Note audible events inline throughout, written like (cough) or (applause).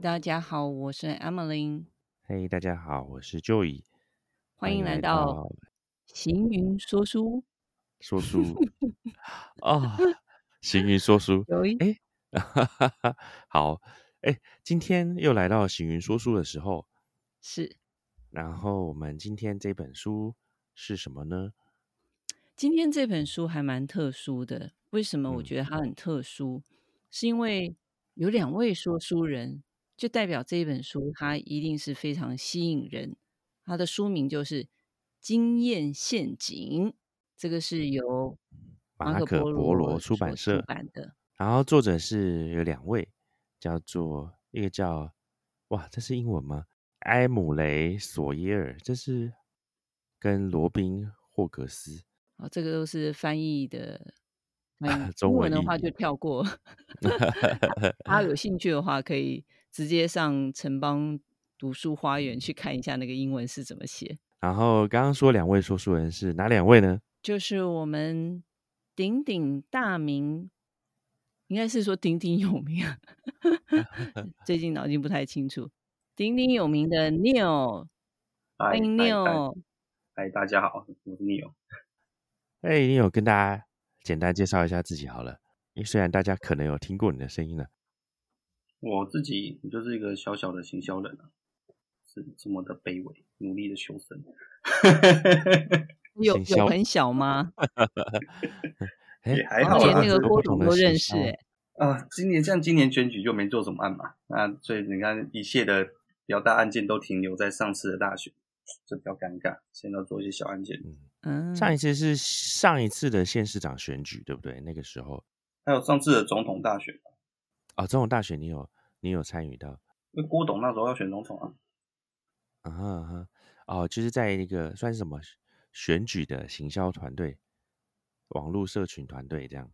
大家好，我是 Emily，嘿大家好，我是 Joey，欢迎来到行云说书。说书啊，行云说书，(laughs) 哎，(laughs) 好，哎，今天又来到行云说书的时候，是然后我们今天这本书是什么呢？今天这本书还蛮特殊的，为什么我嗯觉得它很特殊？是因为有两位说书人，就代表这一本书它一定是非常吸引人。它的书名就是《经验陷阱》，这个是由马可波罗罗出版社出版的。然后作者是有两位，叫做一个叫哇，这是英文吗？埃姆雷索耶尔，这是跟罗宾霍格斯。哦，这个都是翻译的，(laughs) 中文的话就跳过。(laughs) (laughs) 大家有兴趣的话，可以直接上城邦读书花园去看一下那个英文是怎么写。然后刚刚说两位说书人是哪两位呢？就是我们鼎鼎大名，应该是说鼎鼎有名啊。(laughs) 最近脑筋不太清楚，鼎鼎有名的 Neil，(laughs) 嗨欢迎 Neil。嗨，大家好，我是 Neil。哎，你有跟大家简单介绍一下自己好了，因为虽然大家可能有听过你的声音了，我自己就是一个小小的行销人啊，是这么的卑微，努力的求生。有有很小吗？(laughs) 哎也还好啊那个郭不同的董都认识哎、啊，今年像今年选举就没做什么案嘛，那所以你看一切的比较大案件都停留在上次的大选，就比较尴尬。现在要做一些小案件，嗯，上一次是上一次的县市长选举，对不对？那个时候还有上次的总统大选，哦，总统大选你有你有参与到因为郭董那时候要选总统啊，啊哈哦，就是在那个算是什么选举的行销团队、网络社群团队这样。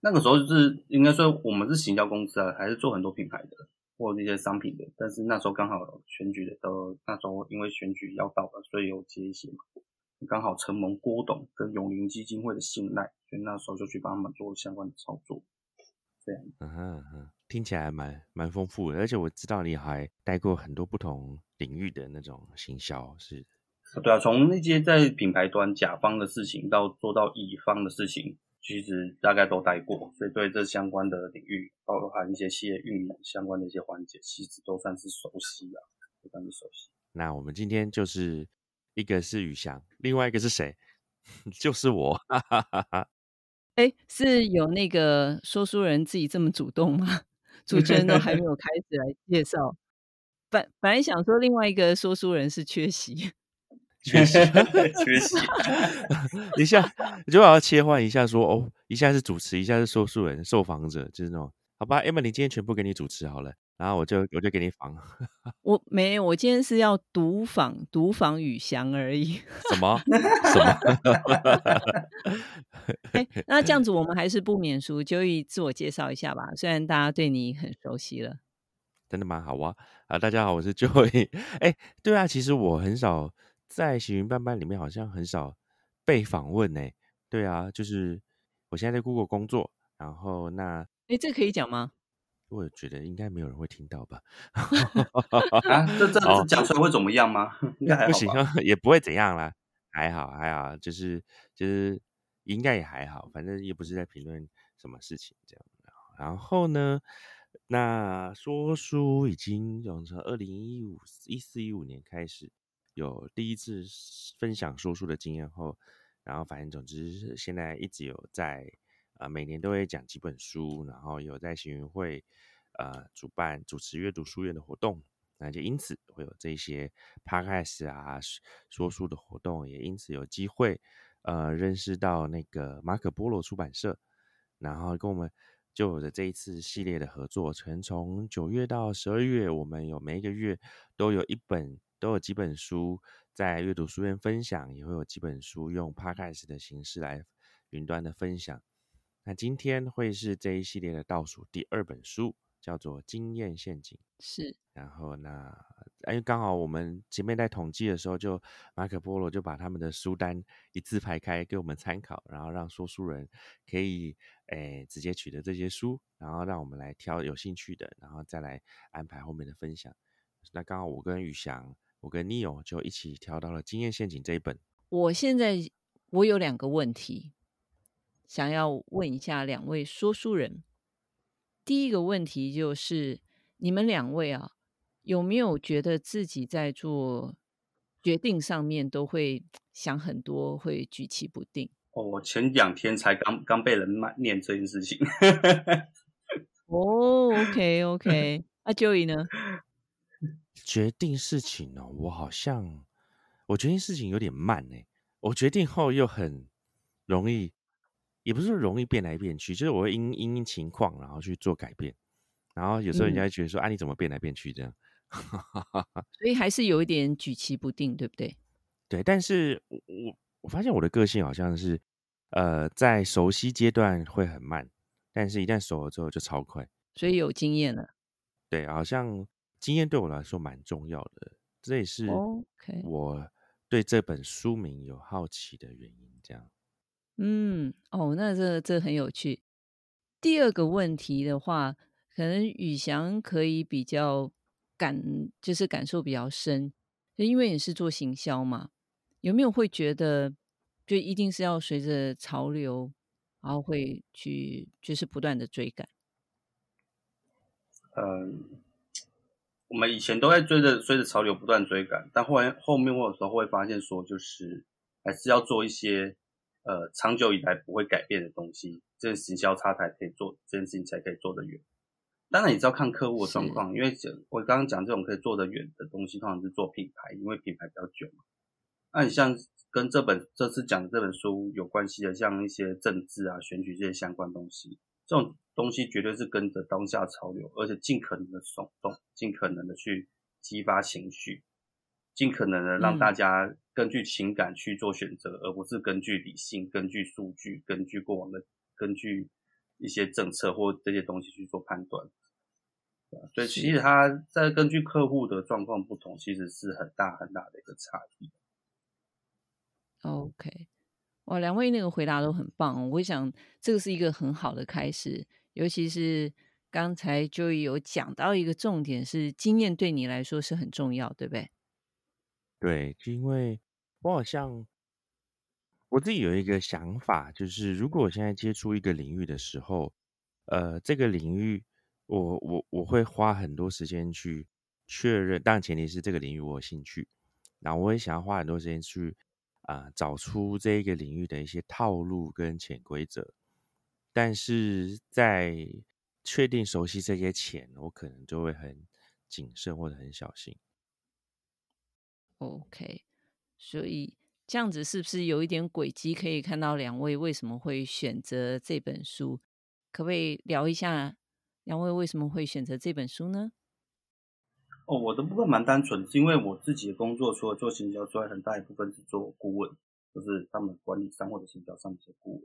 那个时候就是应该说我们是行销公司啊，还是做很多品牌的或者一些商品的，但是那时候刚好选举的都那时候因为选举要到了，所以有接一些嘛，刚好承蒙郭董跟永林基金会的信赖，所以那时候就去帮他们做相关的操作。这样，嗯哼嗯哼，听起来蛮蛮丰富的，而且我知道你还带过很多不同领域的那种行销，是对啊，从那些在品牌端甲方的事情到做到乙方的事情，其实大概都待过，所以对这相关的领域，包含一些企业运营相关的一些环节，其实都算是熟悉啊，都算是熟悉。那我们今天就是一个是宇翔，另外一个是谁？(laughs) 就是我，哈哈哈哈。哎，是有那个说书人自己这么主动吗？(laughs) 主持人都还没 (laughs) 有开始来介绍。本本来想说另外一个说书人是缺席，(laughs) 缺席缺席，一下就要切换一下说哦，一下是主持，一下是说书人、受访者，就是那种好吧，Emma，你今天全部给你主持好了，然后我就我就给你访 (laughs) 我没有，我今天是要独访独访宇翔而已。(laughs) 什么什么，哎，(laughs) 那这样子我们还是不免俗，就以自我介绍一下吧。虽然大家对你很熟悉了，真的蛮好啊啊！大家好，我是 Joey。哎，对啊，其实我很少在行云班班里面，好像很少被访问呢。对啊，就是我现在在 Google 工作，然后那哎，这可以讲吗？我觉得应该没有人会听到吧？啊，这这哦这讲出来会怎么样吗？(laughs) 应该还不行好？，也不会怎样啦，还好还好，就是就是应该也还好，反正也不是在评论什么事情这样。然后呢，那说书已经从从二零一五一四一五年开始有第一次分享说书的经验后，然后反正总之现在一直有在呃每年都会讲几本书，然后有在行云会呃主办主持阅读书院的活动。那就因此会有这些 podcast 啊说书的活动，也因此有机会呃认识到那个马可波罗出版社，然后跟我们就有的这一次系列的合作，从从九月到十二月，我们有每一个月都有一本都有几本书在阅读书院分享，也会有几本书用 podcast 的形式来云端的分享。那今天会是这一系列的倒数第二本书，叫做《经验陷阱》。是然后那因为刚好我们前面在统计的时候，就马可波罗就把他们的书单一字排开给我们参考，然后让说书人可以诶直接取得这些书，然后让我们来挑有兴趣的，然后再来安排后面的分享。那刚好我跟宇翔，我跟 Neil 就一起挑到了《经验陷阱》这一本。我现在我有两个问题，想要问一下两位说书人。第一个问题就是，你们两位啊，有没有觉得自己在做决定上面都会想很多，会举棋不定？哦，我前两天才刚刚被人骂念这件事情。(laughs) 哦，OK OK，那 Joey 呢？决定事情哦，我好像我决定事情有点慢呢。我决定后又很容易，也不是容易变来变去，就是我会因因情况然后去做改变。然后有时候人家会觉得说：“啊，你怎么变来变去这样？” (laughs) 所以还是有一点举棋不定，对不对？对，但是我我我发现我的个性好像是，呃，在熟悉阶段会很慢，但是一旦熟了之后就超快。所以有经验了。对，好像。经验对我来说蛮重要的，这也是我对这本书名有好奇的原因。这样，嗯，哦，那这这很有趣。第二个问题的话，可能宇翔可以比较感，就是感受比较深，就因为你是做行销嘛，有没有会觉得，就一定是要随着潮流，然后会去就是不断的追赶？嗯。我们以前都在追着追着潮流不断追赶，但后来后面我有时候会发现说，就是还是要做一些呃长久以来不会改变的东西，这个行销差才可以做这件事情才可以做得远。当然也是要看客户的状况，因为我刚刚讲这种可以做得远的东西，通常是做品牌，因为品牌比较久嘛。那你像跟这本这次讲的这本书有关系的，像一些政治啊、选举这些相关东西。这种东西绝对是跟着当下潮流，而且尽可能的耸动，尽可能的去激发情绪，尽可能的让大家根据情感去做选择，而不是根据理性、根据数据、根据过往的、根据一些政策或这些东西去做判断。所以其实它在根据客户的状况不同，其实是很大很大的一个差异。OK。哇，两位那个回答都很棒，我想这个是一个很好的开始。尤其是刚才就有讲到一个重点，是经验对你来说是很重要，对不对？对，就因为我好像我自己有一个想法，就是如果我现在接触一个领域的时候，呃，这个领域我我我会花很多时间去确认，但前提是这个领域我有兴趣，然后我也想要花很多时间去。啊，找出这一个领域的一些套路跟潜规则，但是在确定熟悉这些前，我可能就会很谨慎或者很小心。OK，所以这样子是不是有一点轨迹可以看到两位为什么会选择这本书？可不可以聊一下两位为什么会选择这本书呢？哦，我的部分蛮单纯，是因为我自己的工作除了做行销之外，很大一部分是做顾问，就是他们管理商或者行销上面的顾问。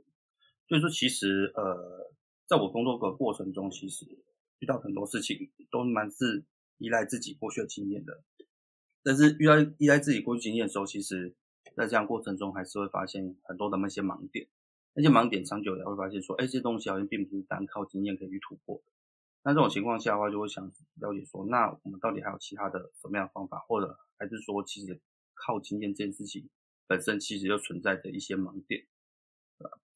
所以说，其实呃，在我工作的过程中，其实遇到很多事情都蛮是依赖自己过去的经验的。但是遇到依赖自己过去经验的时候，其实在这样过程中还是会发现很多的那些盲点。那些盲点长久也会发现说，哎，这东西好像并不是单靠经验可以去突破的。那这种情况下的话，就会想了解说，那我们到底还有其他的什么样的方法，或者还是说，其实靠经验这件事情本身其实就存在着一些盲点，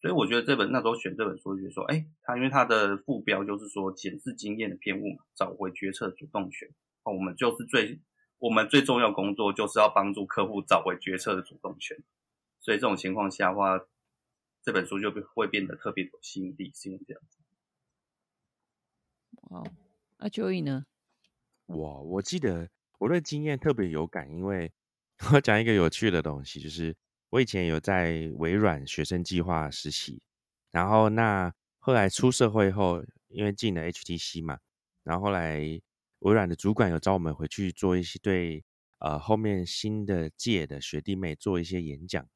所以我觉得这本那时候选这本书，就是说，哎，它因为它的副标就是说检视经验的偏误嘛，找回决策主动权。哦，我们就是最我们最重要工作就是要帮助客户找回决策的主动权。所以这种情况下的话，这本书就会变得特别有吸引力，是因为这样子。哦，那 Joey 呢？我我记得我对经验特别有感，因为我讲一个有趣的东西，就是我以前有在微软学生计划实习，然后那后来出社会后，因为进了 HTC 嘛，然后后来微软的主管有找我们回去做一些对呃后面新的届的学弟妹做一些演讲，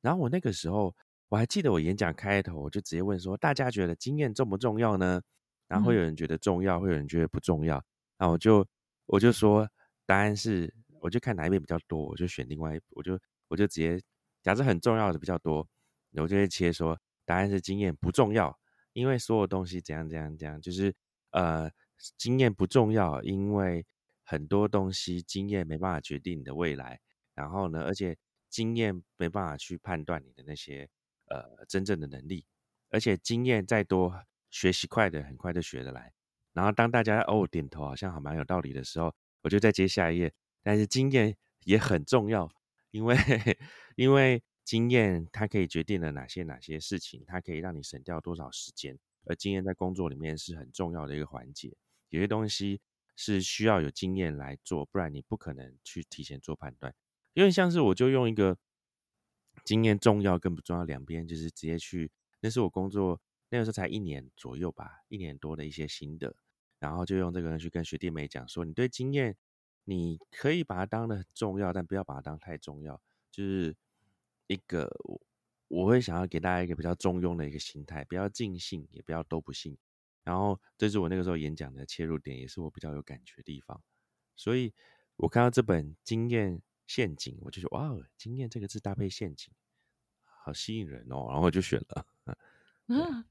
然后我那个时候我还记得我演讲开头我就直接问说，大家觉得经验重不重要呢？然后会有人觉得重要，会有人觉得不重要。那我就我就说，答案是，我就看哪一边比较多，我就选另外一，我就我就直接假设很重要的比较多，我就会切说答案是经验不重要，因为所有东西怎样怎样怎样，就是呃经验不重要，因为很多东西经验没办法决定你的未来，然后呢，而且经验没办法去判断你的那些呃真正的能力，而且经验再多，学习快的很快就学得来。然后当大家哦点头，好像还蛮有道理的时候，我就再接下一页。但是经验也很重要，因为 (laughs) 因为经验它可以决定了哪些哪些事情，它可以让你省掉多少时间。而经验在工作里面是很重要的一个环节。有些东西是需要有经验来做，不然你不可能去提前做判断。因为像是我就用一个经验重要跟不重要两边，就是直接去，那是我工作那个时候才一年左右吧，一年多的一些心得。然后就用这个人去跟学弟妹讲说，你对经验，你可以把它当的很重要，但不要把它当太重要。就是一个我我会想要给大家一个比较中庸的一个心态，不要尽信，也不要都不信。然后这是我那个时候演讲的切入点，也是我比较有感觉的地方。所以我看到这本《经验陷阱》，我就说哇，经验这个字搭配陷阱，好吸引人哦，然后我就选了。(laughs) 啊。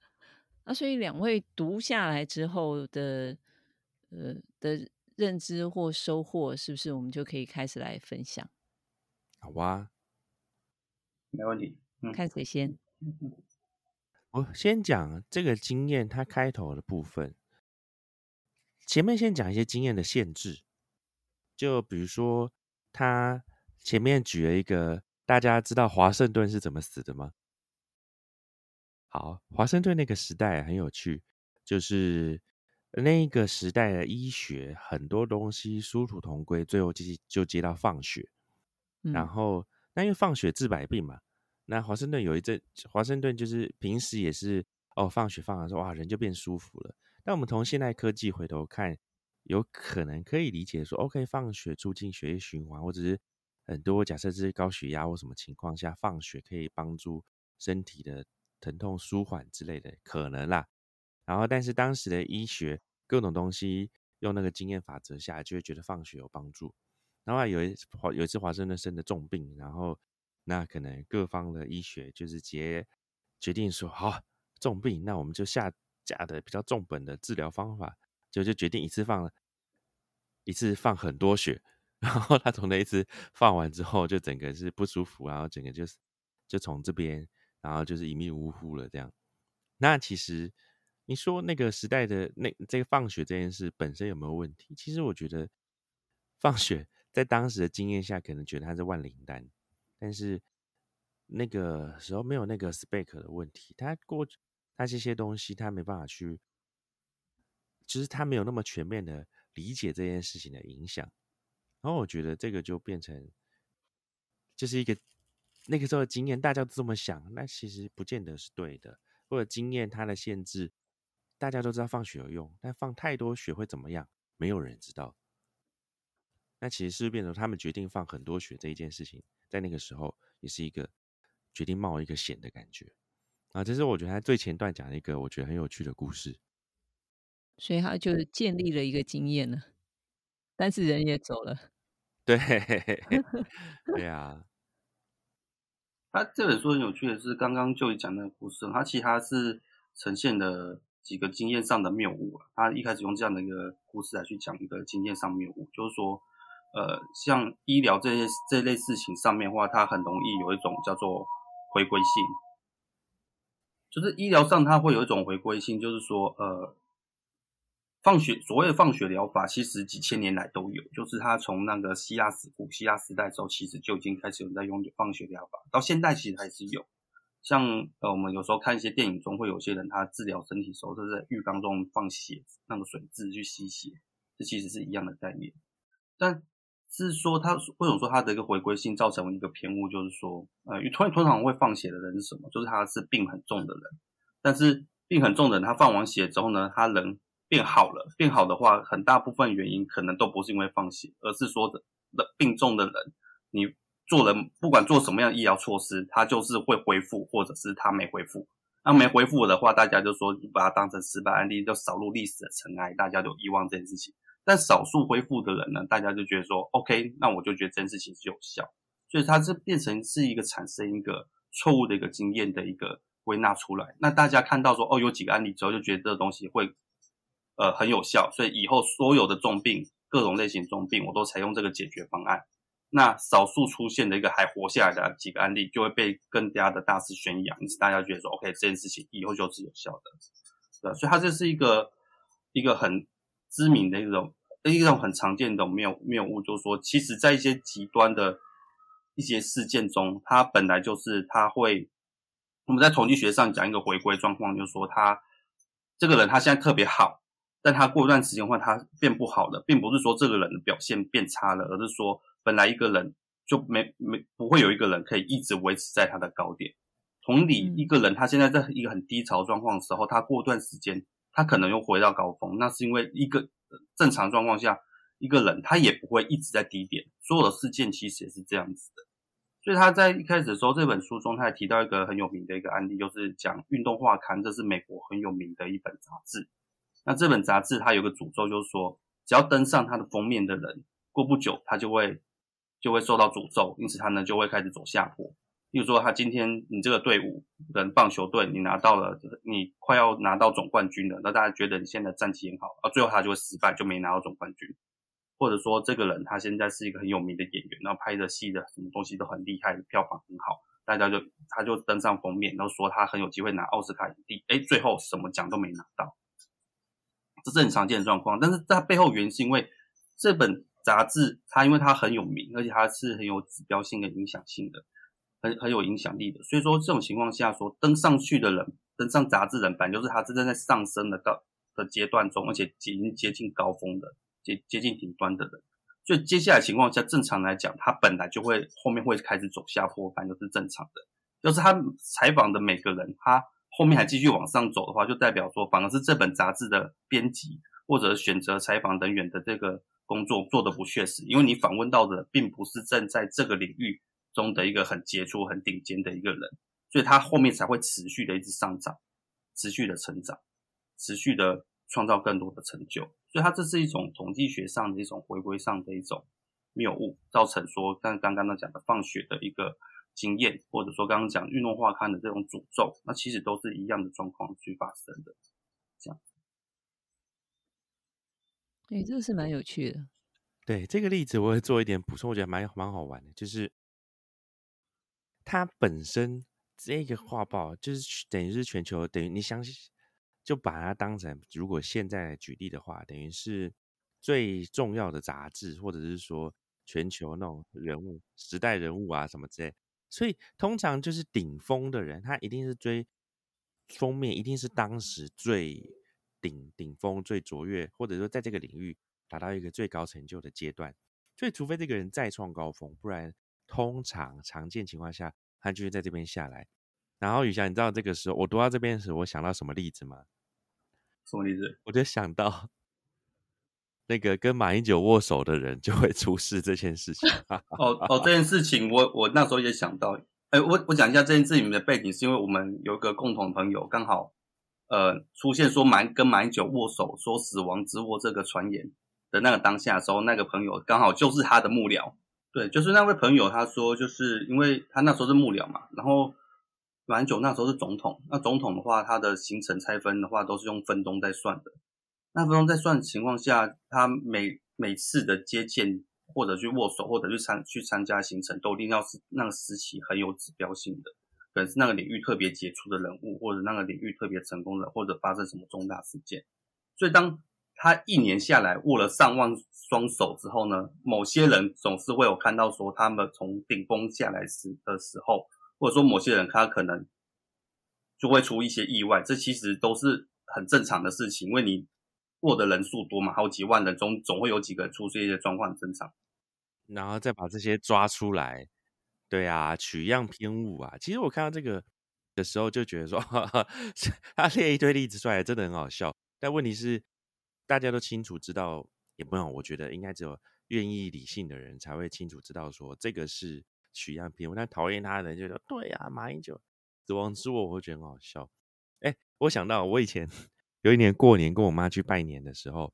那所以两位读下来之后的，呃的认知或收获，是不是我们就可以开始来分享？好啊，没问题。看谁先？(laughs) 我先讲这个经验，它开头的部分，前面先讲一些经验的限制，就比如说，他前面举了一个，大家知道华盛顿是怎么死的吗？好，华盛顿那个时代很有趣，就是那个时代的医学很多东西殊途同归，最后就就接到放血，然后那因为放血治百病嘛，那华盛顿有一阵，华盛顿就是平时也是哦放血放完说哇人就变舒服了，但我们从现代科技回头看，有可能可以理解说，OK 放血促进血液循环，或者是很多假设这是高血压或什么情况下放血可以帮助身体的。疼痛舒缓之类的可能啦，然后但是当时的医学各种东西用那个经验法则下，就会觉得放血有帮助。然后有一华有一次华盛顿生的重病，然后那可能各方的医学就是结决定说，好重病，那我们就下架的比较重本的治疗方法，就就决定一次放了一次放很多血，(laughs) 然后他从那一次放完之后，就整个是不舒服，然后整个就是就从这边。然后就是一命呜呼了，这样。那其实你说那个时代的那这个放血这件事本身有没有问题？其实我觉得放血在当时的经验下，可能觉得它是万灵丹，但是那个时候没有那个 spec 的问题，它过它这些东西它没办法去，就是它没有那么全面的理解这件事情的影响。然后我觉得这个就变成就是一个。那个时候的经验，大家都这么想，那其实不见得是对的。或者经验它的限制，大家都知道放血有用，但放太多血会怎么样？没有人知道。那其实是变成他们决定放很多血这一件事情，在那个时候也是一个决定冒一个险的感觉啊。这是我觉得他最前段讲的一个我觉得很有趣的故事。所以他就建立了一个经验了，但是人也走了。对，(laughs) 对啊。(laughs) 他这本书很有趣的是，刚刚就讲那个故事，他其实他是呈现的几个经验上的谬误啊。他一开始用这样的一个故事来去讲一个经验上谬误，就是说，呃，像医疗这些这类事情上面的话，它很容易有一种叫做回归性，就是医疗上它会有一种回归性，就是说，呃。放血所谓的放血疗法，其实几千年来都有，就是它从那个希腊古希腊时代时候，其实就已经开始有人在用放血疗法，到现在其实还是有。像呃，我们有时候看一些电影中，会有些人他治疗身体时候，是在浴缸中放血，那个水蛭去吸血，这其实是一样的概念。但是说他为什么说他的一个回归性造成一个偏误，就是说，呃，通通常会放血的人是什么？就是他是病很重的人，但是病很重的人，他放完血之后呢，他人。变好了，变好的话，很大部分原因可能都不是因为放血，而是说的的病重的人，你做了不管做什么样的医疗措施，他就是会恢复，或者是他没恢复。那没恢复的话，大家就说把它当成失败案例，就扫入历史的尘埃，大家就遗忘这件事情。但少数恢复的人呢，大家就觉得说，OK，那我就觉得这件事情是有效，所以它这变成是一个产生一个错误的一个经验的一个归纳出来。那大家看到说，哦，有几个案例之后，就觉得这个东西会呃很有效，所以以后所有的重病、各种类型重病，我都采用这个解决方案。那少数出现的一个还活下来的几个案例，就会被更加的大肆宣扬，因此大家觉得说，OK，这件事情以后就是有效的，对所以它这是一个一个很知名的一种一种很常见的谬谬误，就是说，其实在一些极端的一些事件中，它本来就是它会我们在统计学上讲一个回归状况，就是说，他这个人他现在特别好，但他过一段时间话他变不好了，并不是说这个人的表现变差了，而是说。本来一个人就没没不会有一个人可以一直维持在他的高点。同理，一个人他现在在一个很低潮状况的时候，他过段时间他可能又回到高峰，那是因为一个正常状况下一个人他也不会一直在低点。所有的事件其实也是这样子的。所以他在一开始的时候，这本书中他还提到一个很有名的一个案例，就是讲《运动画刊》，这是美国很有名的一本杂志。那这本杂志它有个诅咒，就是说只要登上它的封面的人，过不久他就会。就会受到诅咒，因此他呢就会开始走下坡。例如说，他今天你这个队伍跟棒球队，你拿到了，你快要拿到总冠军了，那大家觉得你现在战绩很好，啊，最后他就会失败，就没拿到总冠军。或者说，这个人他现在是一个很有名的演员，然后拍的戏的什么东西都很厉害，票房很好，大家就他就登上封面，然后说他很有机会拿奥斯卡影帝，哎，最后什么奖都没拿到，这是很常见的状况。但是它背后原因是因为这本。杂志，它因为它很有名，而且它是很有指标性的影响性的，很很有影响力的。所以说这种情况下，说登上去的人，登上杂志人版，就是他真正在上升的高的阶段中，而且已经接近高峰的，接接近顶端的人。所以接下来情况下，正常来讲，他本来就会后面会开始走下坡，反正是正常的。就是他采访的每个人，他后面还继续往上走的话，就代表说，反而是这本杂志的编辑或者选择采访人员的这个。工作做的不确实，因为你访问到的并不是正在这个领域中的一个很杰出、很顶尖的一个人，所以他后面才会持续的一直上涨、持续的成长、持续的创造更多的成就。所以他这是一种统计学上的一种回归上的一种谬误，造成说像刚刚那讲的放血的一个经验，或者说刚刚讲运动化刊的这种诅咒，那其实都是一样的状况去发生的，这样。哎，这个是蛮有趣的。对这个例子，我会做一点补充，我觉得蛮蛮好玩的。就是它本身这个画报，就是等于是全球，等于你相信，就把它当成，如果现在举例的话，等于是最重要的杂志，或者是说全球那种人物、时代人物啊什么之类。所以通常就是顶峰的人，他一定是追封面，一定是当时最。顶顶峰最卓越，或者说在这个领域达到一个最高成就的阶段，所以除非这个人再创高峰，不然通常常见情况下，他就会在这边下来。然后雨翔，你知道这个时候我读到这边时，我想到什么例子吗？什么例子？我就想到那个跟马英九握手的人就会出事这件事情。(laughs) 哦哦，这件事情我我那时候也想到。哎，我我讲一下这件事情的背景，是因为我们有一个共同朋友，刚好。呃，出现说马跟马英九握手，说死亡之握这个传言的那个当下时候，那个朋友刚好就是他的幕僚，对，就是那位朋友，他说就是因为他那时候是幕僚嘛，然后马英九那时候是总统，那总统的话，他的行程拆分的话都是用分钟在算的，那分钟在算的情况下，他每每次的接见或者去握手或者去参去参加行程，都一定要是那个时期很有指标性的。可能是那个领域特别杰出的人物，或者那个领域特别成功的，或者发生什么重大事件。所以，当他一年下来握了上万双手之后呢，某些人总是会有看到说，他们从顶峰下来时的时候，或者说某些人他可能就会出一些意外。这其实都是很正常的事情，因为你握的人数多嘛，好几万人中总会有几个人出现一些状况，正常。然后再把这些抓出来。对啊，取样偏误啊！其实我看到这个的时候就觉得说，(laughs) 他列一堆例子出来，真的很好笑。但问题是，大家都清楚知道，也不用，我觉得应该只有愿意理性的人才会清楚知道说这个是取样偏误。但讨厌他的人就说，对啊，马英九死亡之握，我会觉得很好笑。哎，我想到我以前 (laughs) 有一年过年跟我妈去拜年的时候，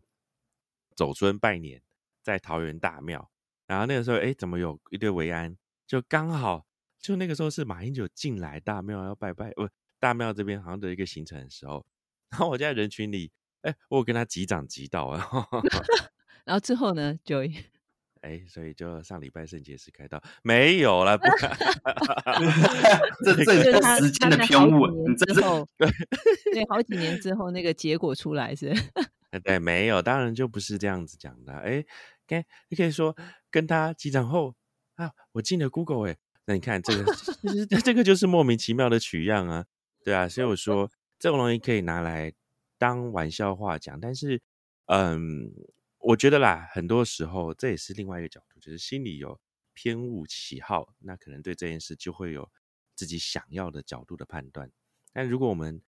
走村拜年，在桃园大庙。然后那个时候，哎，怎么有一堆维安？就刚好，就那个时候是马英九进来大庙要拜拜，不，大庙这边好像的一个行程的时候。然后我在人群里，哎，我跟他击掌击到啊。(laughs) 然后之后呢，，Joy，哎，(laughs) 所以就上礼拜圣节时开到没有了。(laughs) 这这就是时间的偏误，之后，对对，好几年之后那个结果出来是，哎对，没有，当然就不是这样子讲的。哎，跟你可以说跟他击掌后啊，我进了 Google 哎，那你看这个，其实这个就是莫名其妙的取样啊，对啊，所以我说这种东西可以拿来当玩笑话讲，但是嗯，我觉得啦，很多时候这也是另外一个角度，就是心里有偏误喜好，那可能对这件事就会有自己想要的角度的判断。但如果我们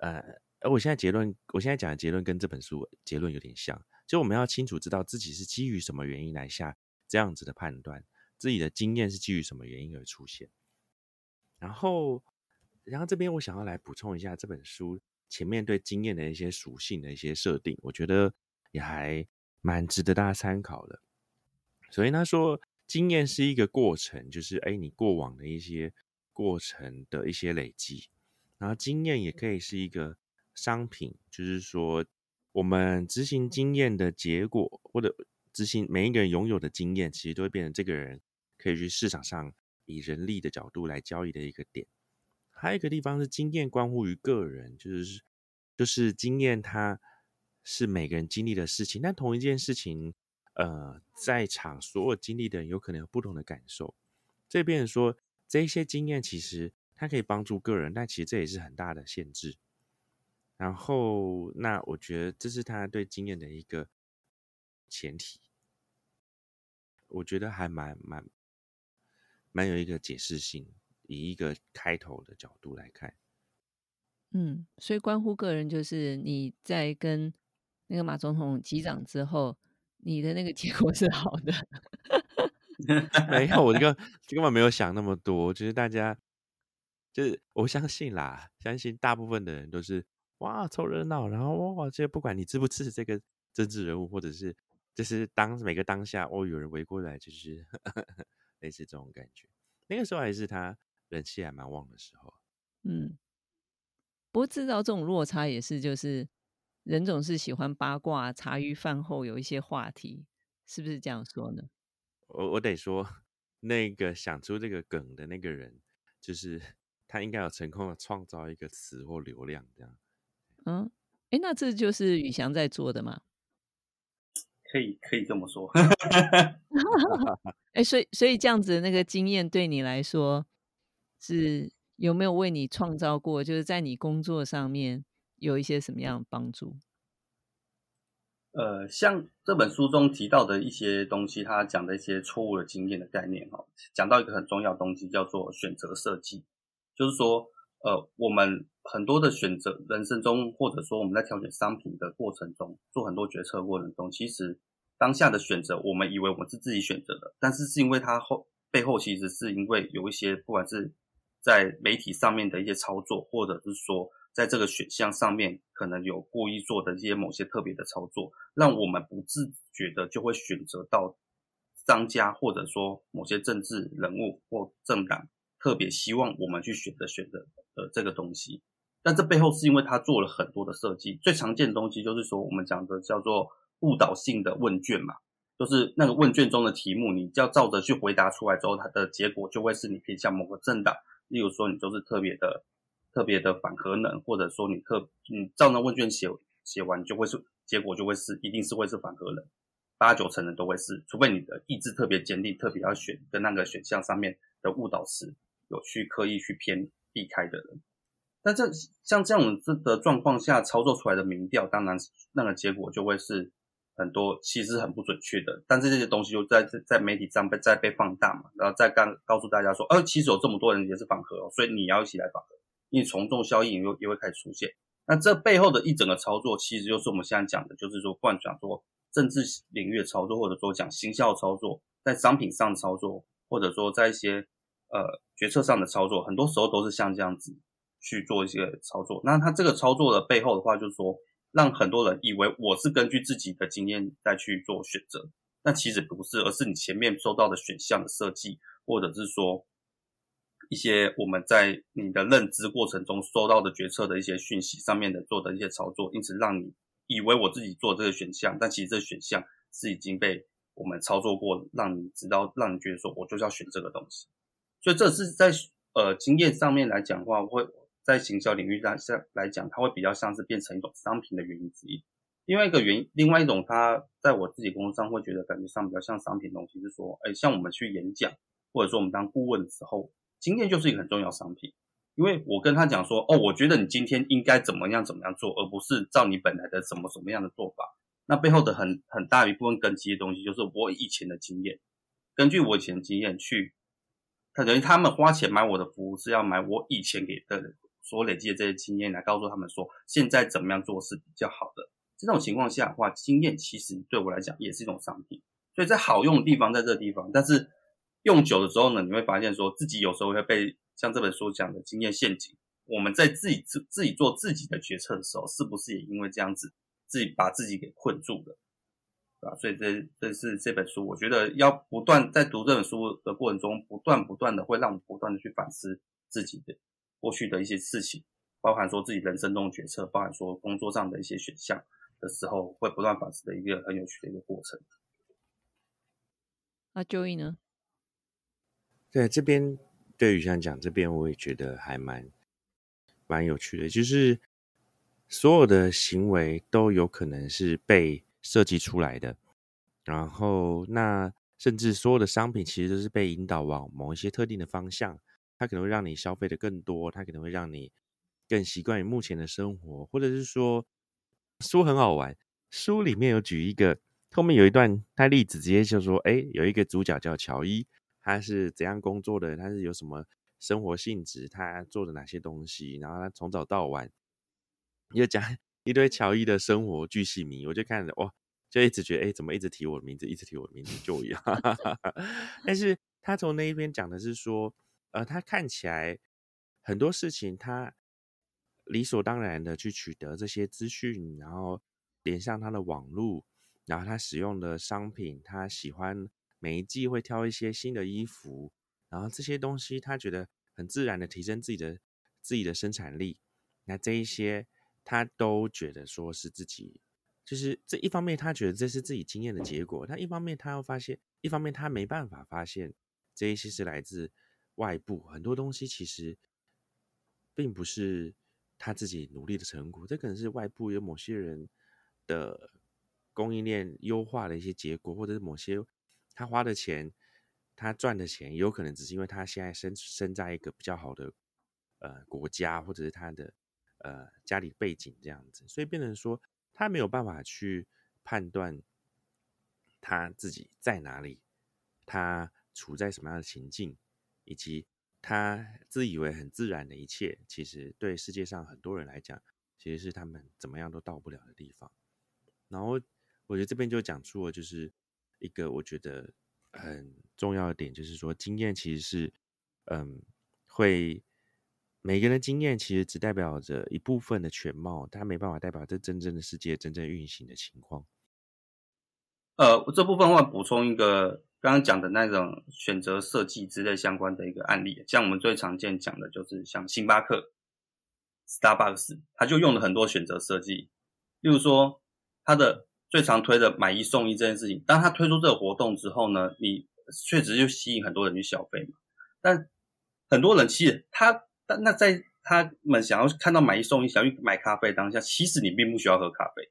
呃，而我现在结论，我现在讲的结论跟这本书结论有点像，就我们要清楚知道自己是基于什么原因来下这样子的判断，自己的经验是基于什么原因而出现。然后，然后这边我想要来补充一下这本书前面对经验的一些属性的一些设定，我觉得也还蛮值得大家参考的。所以他说，经验是一个过程，就是哎，你过往的一些过程的一些累积。然后经验也可以是一个商品，就是说我们执行经验的结果，或者执行每一个人拥有的经验，其实都会变成这个人可以去市场上以人力的角度来交易的一个点。还有一个地方是经验关乎于个人，就是就是经验它是每个人经历的事情，但同一件事情，呃，在场所有经历的人有可能有不同的感受。这边说这些经验其实。它可以帮助个人，但其实这也是很大的限制。然后，那我觉得这是他对经验的一个前提。我觉得还蛮蛮蛮有一个解释性，以一个开头的角度来看。嗯，所以关乎个人，就是你在跟那个马总统击掌之后，你的那个结果是好的。(laughs) 没有，我这个 (laughs) 根本没有想那么多，就是大家。就是我相信啦，相信大部分的人都是哇凑热闹，然后哇，这不管你支不支持这个政治人物，或者是就是当每个当下哦有人围过来，就是 (laughs) 类似这种感觉。那个时候还是他人气还蛮旺的时候。嗯，不过制造这种落差也是，就是人总是喜欢八卦，茶余饭后有一些话题，是不是这样说呢？我我得说，那个想出这个梗的那个人，就是。他应该有成功的创造一个词或流量，这样。嗯，哎，那这就是宇翔在做的吗？可以，可以这么说。(laughs) 哎，所以，所以这样子那个经验对你来说，是有没有为你创造过？就是在你工作上面有一些什么样的帮助？呃，像这本书中提到的一些东西，他讲的一些错误的经验的概念，哈，讲到一个很重要的东西，叫做选择设计。就是说，呃，我们很多的选择，人生中或者说我们在挑选商品的过程中，做很多决策过程中，其实当下的选择，我们以为我们是自己选择的，但是是因为它后背后其实是因为有一些，不管是在媒体上面的一些操作，或者是说在这个选项上面可能有故意做的一些某些特别的操作，让我们不自觉的就会选择到商家或者说某些政治人物或政党。特别希望我们去选择选择的这个东西，但这背后是因为他做了很多的设计。最常见的东西就是说，我们讲的叫做误导性的问卷嘛，就是那个问卷中的题目，你要照着去回答出来之后，它的结果就会是你偏向某个政党。例如说，你就是特别的、特别的反核能，或者说你特你照那问卷写写完，就会是结果就会是一定是会是反核能，八九成人都会是，除非你的意志特别坚定，特别要选跟那个选项上面的误导词。有去刻意去偏避开的人，但这像这种这的状况下操作出来的民调，当然那个结果就会是很多其实很不准确的。但是这些东西就在在媒体上被再被放大嘛，然后再告告诉大家说，呃，其实有这么多人也是反核，所以你要一起来反核，因为从众效应又又会开始出现。那这背后的一整个操作，其实就是我们现在讲的，就是说，不管讲说政治领域的操作，或者说讲行销操作，在商品上的操作，或者说在一些。呃，决策上的操作，很多时候都是像这样子去做一些操作。那它这个操作的背后的话，就是说，让很多人以为我是根据自己的经验再去做选择，那其实不是，而是你前面收到的选项的设计，或者是说一些我们在你的认知过程中收到的决策的一些讯息上面的做的一些操作，因此让你以为我自己做这个选项，但其实这选项是已经被我们操作过，让你知道，让你觉得说我就是要选这个东西。所以这是在呃经验上面来讲的话，会。在行销领域上下来讲，它会比较像是变成一种商品的原因之一。另外一个原因，另外一种，它在我自己工作上会觉得感觉上比较像商品东西，是说，哎，像我们去演讲，或者说我们当顾问的时候，经验就是一个很重要商品。因为我跟他讲说，哦，我觉得你今天应该怎么样怎么样做，而不是照你本来的什么什么样的做法。那背后的很很大一部分根基的东西，就是我以前的经验，根据我以前的经验去，他等于他们花钱买我的服务，是要买我以前给的。所累积的这些经验来告诉他们说，现在怎么样做是比较好的。这种情况下的话，经验其实对我来讲也是一种商品。所以在好用的地方在这个地方，但是用久的时候呢，你会发现说自己有时候会被像这本书讲的经验陷阱。我们在自己自自己做自己的决策的时候，是不是也因为这样子自己把自己给困住了，对吧？所以这这是这本书，我觉得要不断在读这本书的过程中，不断不断的会让我们不断的去反思自己的。过去的一些事情，包含说自己人生中的决策，包含说工作上的一些选项的时候，会不断反思的一个很有趣的一个过程。那 Joey 呢？对这边对于像讲这边，我也觉得还蛮蛮有趣的，就是所有的行为都有可能是被设计出来的，然后那甚至所有的商品其实都是被引导往某一些特定的方向。它可能会让你消费的更多，它可能会让你更习惯于目前的生活，或者是说书很好玩，书里面有举一个后面有一段他例子，直接就说，哎，有一个主角叫乔伊，他是怎样工作的，他是有什么生活性质，他做的哪些东西，然后他从早到晚又讲一堆乔伊的生活巨细迷，我就看着哇，就一直觉得，哎，怎么一直提我的名字，一直提我的名字，就一样，(laughs) 但是他从那一边讲的是说。呃，他看起来很多事情，他理所当然的去取得这些资讯，然后连上他的网络，然后他使用的商品，他喜欢每一季会挑一些新的衣服，然后这些东西他觉得很自然的提升自己的自己的生产力，那这一些他都觉得说是自己，就是这一方面他觉得这是自己经验的结果，但一方面他又发现，一方面他没办法发现这一些是来自。外部很多东西其实并不是他自己努力的成果，这可能是外部有某些人的供应链优化的一些结果，或者是某些他花的钱、他赚的钱，有可能只是因为他现在生生在一个比较好的呃国家，或者是他的呃家里背景这样子，所以变成说他没有办法去判断他自己在哪里，他处在什么样的情境。以及他自以为很自然的一切，其实对世界上很多人来讲，其实是他们怎么样都到不了的地方。然后我觉得这边就讲出了，就是一个我觉得很重要的点，就是说经验其实是，嗯，会每个人的经验其实只代表着一部分的全貌，它没办法代表这真正的世界真正运行的情况。呃，这部分我补充一个。刚刚讲的那种选择设计之类相关的一个案例，像我们最常见讲的就是像星巴克、Starbucks，它就用了很多选择设计。例如说，它的最常推的买一送一这件事情，当它推出这个活动之后呢，你确实就吸引很多人去消费嘛。但很多人其实他，但那在他们想要看到买一送一，想要去买咖啡当下，其实你并不需要喝咖啡，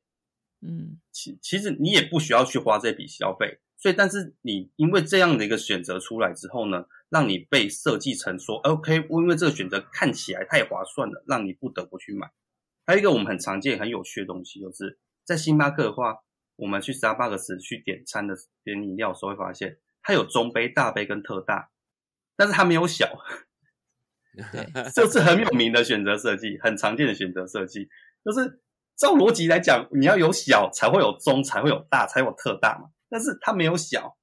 嗯，其其实你也不需要去花这笔消费。所以，但是你因为这样的一个选择出来之后呢，让你被设计成说，OK，因为这个选择看起来太划算了，让你不得不去买。还有一个我们很常见、很有趣的东西，就是在星巴克的话，我们去 Starbucks 去点餐的点饮料的时候，会发现它有中杯、大杯跟特大，但是它没有小。(laughs) 对，这是很有名的选择设计，很常见的选择设计，就是照逻辑来讲，你要有小才会有中，才会有大，才有特大嘛。但是它没有小，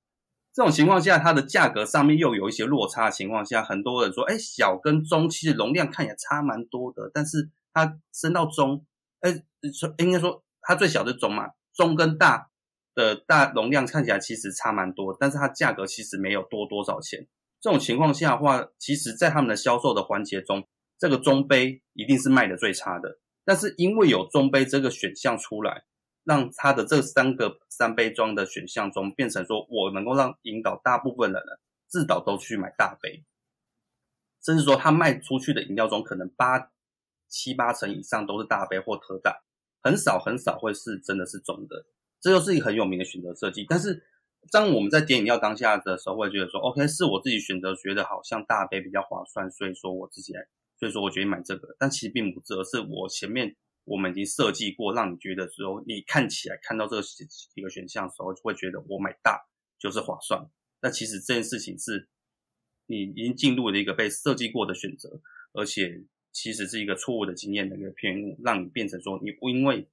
这种情况下，它的价格上面又有一些落差的情况下，很多人说，哎，小跟中其实容量看起来差蛮多的，但是它升到中，哎，说应该说它最小的中嘛，中跟大的大容量看起来其实差蛮多，但是它价格其实没有多多少钱。这种情况下的话，其实在他们的销售的环节中，这个中杯一定是卖的最差的。但是因为有中杯这个选项出来，让它的这三个三杯装的选项中变成说我能够让引导大部分的人自导都去买大杯，甚至说他卖出去的饮料中可能八七八成以上都是大杯或特大，很少很少会是真的是中的。这就是一个很有名的选择设计。但是当我们在点饮料当下的时候，会觉得说，OK，是我自己选择，觉得好像大杯比较划算，所以说我自己来，所以说我决定买这个。但其实并不是，而是我前面我们已经设计过，让你觉得说，你看起来看到这个几个选项的时候，就会觉得我买大就是划算。但其实这件事情是你已经进入了一个被设计过的选择，而且其实是一个错误的经验的一个偏误，让你变成说，你不因为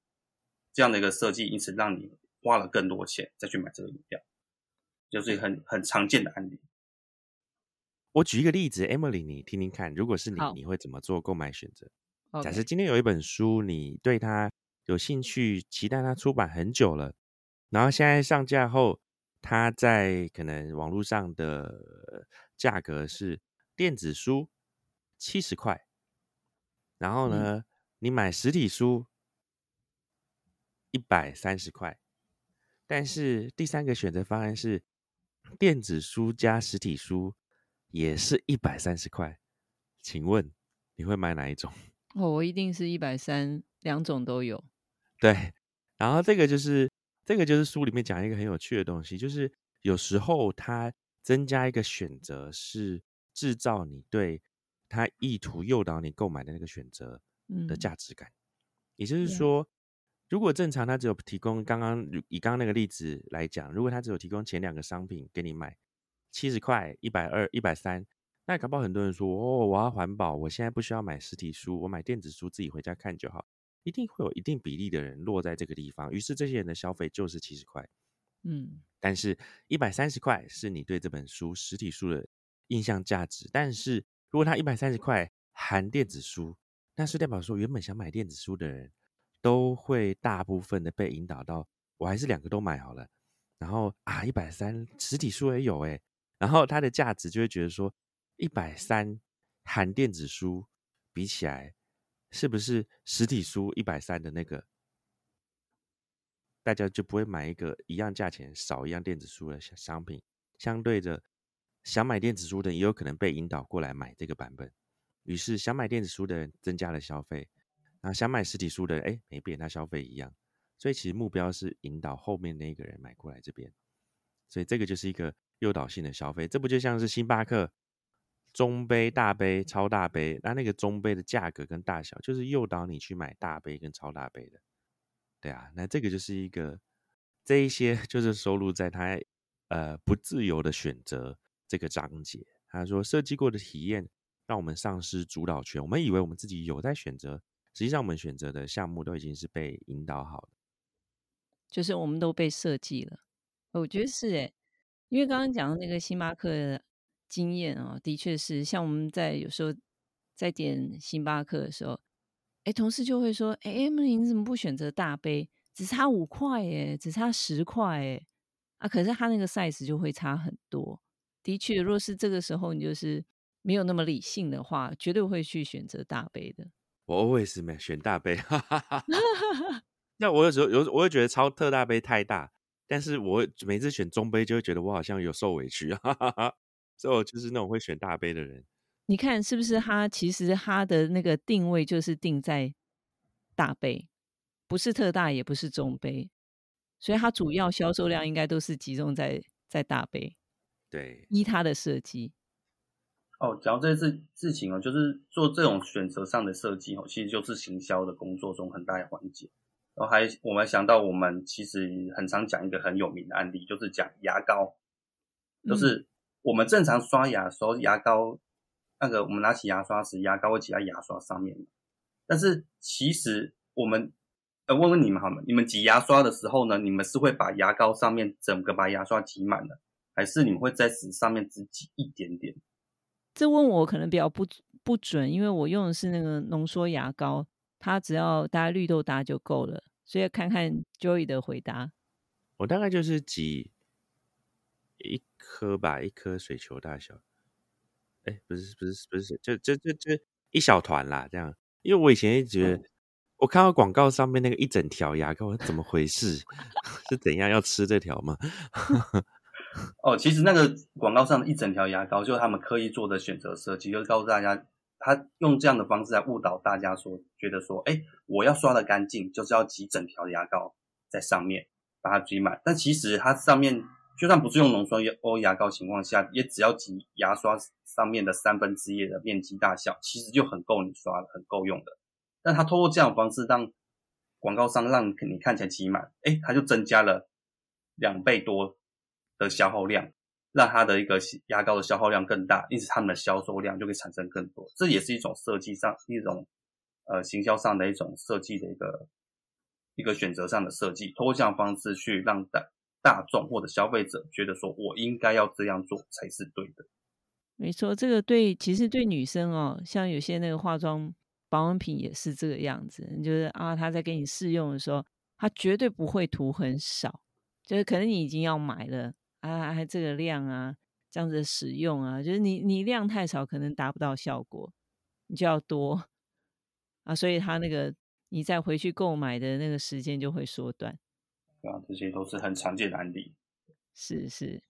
这样的一个设计，因此让你。花了更多钱再去买这个饮料，就是很很常见的案例。我举一个例子，Emily，你听听看，如果是你，你会怎么做购买选择？假设今天有一本书，你对它有兴趣，期待它出版很久了，然后现在上架后，它在可能网络上的价格是电子书七十块，然后呢，你买实体书一百三十块。但是第三个选择方案是电子书加实体书，也是一百三十块。请问你会买哪一种？哦，我一定是一百三，两种都有。(laughs) 对，然后这个就是这个就是书里面讲一个很有趣的东西，就是有时候它增加一个选择，是制造你对它意图诱导你购买的那个选择的价值感。也就是说。如果正常，他只有提供刚刚以刚刚那个例子来讲，如果他只有提供前两个商品给你买七十块、一百二、一百三，那搞不好很多人说哦，我要环保，我现在不需要买实体书，我买电子书自己回家看就好。一定会有一定比例的人落在这个地方，于是这些人的消费就是七十块。嗯，但是一百三十块是你对这本书实体书的印象价值，但是如果他一百三十块含电子书，那是代表说原本想买电子书的人。都会大部分的被引导到，我还是两个都买好了，然后啊一百三实体书也有诶，然后它的价值就会觉得说一百三含电子书比起来，是不是实体书一百三的那个，大家就不会买一个一样价钱少一样电子书的商品，相对着想买电子书的也有可能被引导过来买这个版本，于是想买电子书的人增加了消费。那想买实体书的，哎，没变，他消费一样，所以其实目标是引导后面那个人买过来这边，所以这个就是一个诱导性的消费，这不就像是星巴克中杯、大杯、超大杯，那那个中杯的价格跟大小，就是诱导你去买大杯跟超大杯的，对啊，那这个就是一个这一些 (laughs) 就是收录在他呃不自由的选择这个章节，他说设计过的体验让我们丧失主导权，我们以为我们自己有在选择。实际上，我们选择的项目都已经是被引导好的，就是我们都被设计了。我觉得是诶，因为刚刚讲的那个星巴克经验啊，的确是像我们在有时候在点星巴克的时候，哎，同事就会说：“哎，M，你怎么不选择大杯？只差五块诶，只差十块诶。啊，可是他那个 size 就会差很多。的确，若是这个时候你就是没有那么理性的话，绝对会去选择大杯的。我 always 没选大杯，(laughs) 那我有时候有我会觉得超特大杯太大，但是我每次选中杯就会觉得我好像有受委屈，所以我就是那种会选大杯的人。你看是不是？他其实他的那个定位就是定在大杯，不是特大，也不是中杯，所以它主要销售量应该都是集中在在大杯。对，依它的设计。哦，讲到这次事情哦，就是做这种选择上的设计哦，其实就是行销的工作中很大的环节。然后还我们想到，我们其实很常讲一个很有名的案例，就是讲牙膏，就是我们正常刷牙的时候，牙膏那个我们拿起牙刷时，牙膏会挤在牙刷上面。但是其实我们呃问问你们好吗？你们挤牙刷的时候呢，你们是会把牙膏上面整个把牙刷挤满的，还是你们会在纸上面只挤一点点？这问我可能比较不不准，因为我用的是那个浓缩牙膏，它只要大概绿豆搭就够了，所以看看 Joey 的回答。我大概就是挤一颗吧，一颗水球大小。哎，不是不是不是，就就就就一小团啦，这样。因为我以前一直觉得，我看到广告上面那个一整条牙膏，怎么回事？(laughs) 是怎样要吃这条吗？(laughs) 哦，其实那个广告上的一整条牙膏，就是他们刻意做的选择设计，就是告诉大家，他用这样的方式来误导大家，说觉得说，哎，我要刷的干净，就是要挤整条牙膏在上面把它挤满。但其实它上面就算不是用浓缩欧牙膏情况下，也只要挤牙刷上面的三分之一的面积大小，其实就很够你刷了，很够用的。但他通过这样的方式让广告商让你看起来挤满，哎，他就增加了两倍多。的消耗量，让它的一个牙膏的消耗量更大，因此它们的销售量就会产生更多。这也是一种设计上一种呃行销上的一种设计的一个一个选择上的设计，通过这样方式去让大大众或者消费者觉得说我应该要这样做才是对的。没错，这个对，其实对女生哦，像有些那个化妆保养品也是这个样子，就是啊，他在给你试用的时候，他绝对不会涂很少，就是可能你已经要买了。啊，这个量啊，这样子使用啊，就是你你量太少，可能达不到效果，你就要多 (laughs) 啊，所以他那个你再回去购买的那个时间就会缩短。啊，这些都是很常见的案例。是是。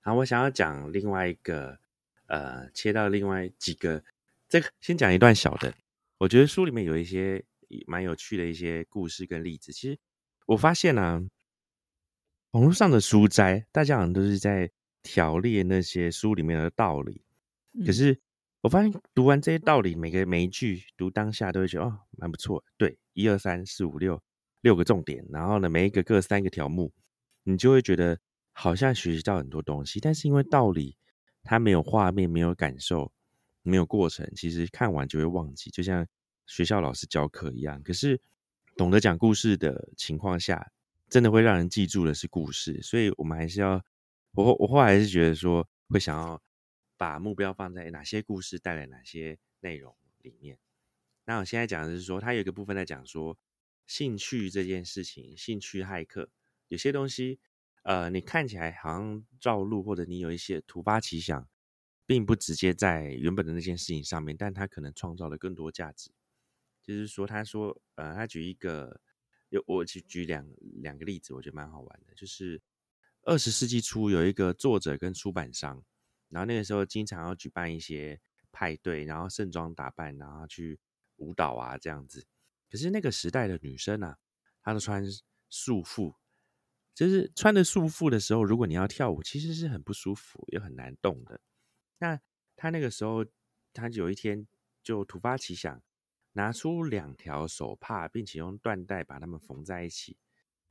好，我想要讲另外一个，呃，切到另外几个，这个先讲一段小的，我觉得书里面有一些蛮有趣的一些故事跟例子。其实我发现呢。网络上的书斋，大家好像都是在条列那些书里面的道理。可是我发现读完这些道理，每个每一句读当下都会觉得哦，蛮不错。对，一二三四五六六个重点，然后呢，每一个各三个条目，你就会觉得好像学习到很多东西。但是因为道理它没有画面、没有感受、没有过程，其实看完就会忘记，就像学校老师教课一样。可是懂得讲故事的情况下。真的会让人记住的是故事，所以我们还是要，我我后来还是觉得说，会想要把目标放在哪些故事带来哪些内容里面。那我现在讲的是说，它有一个部分在讲说兴趣这件事情，兴趣骇客有些东西，呃，你看起来好像照路，或者你有一些突发奇想，并不直接在原本的那件事情上面，但它可能创造了更多价值。就是说，他说，呃，他举一个。有我举举两两个例子，我觉得蛮好玩的。就是二十世纪初有一个作者跟出版商，然后那个时候经常要举办一些派对，然后盛装打扮，然后去舞蹈啊这样子。可是那个时代的女生啊，她都穿束缚，就是穿着束缚的时候，如果你要跳舞，其实是很不舒服又很难动的。那她那个时候，她有一天就突发奇想。拿出两条手帕，并且用缎带把它们缝在一起，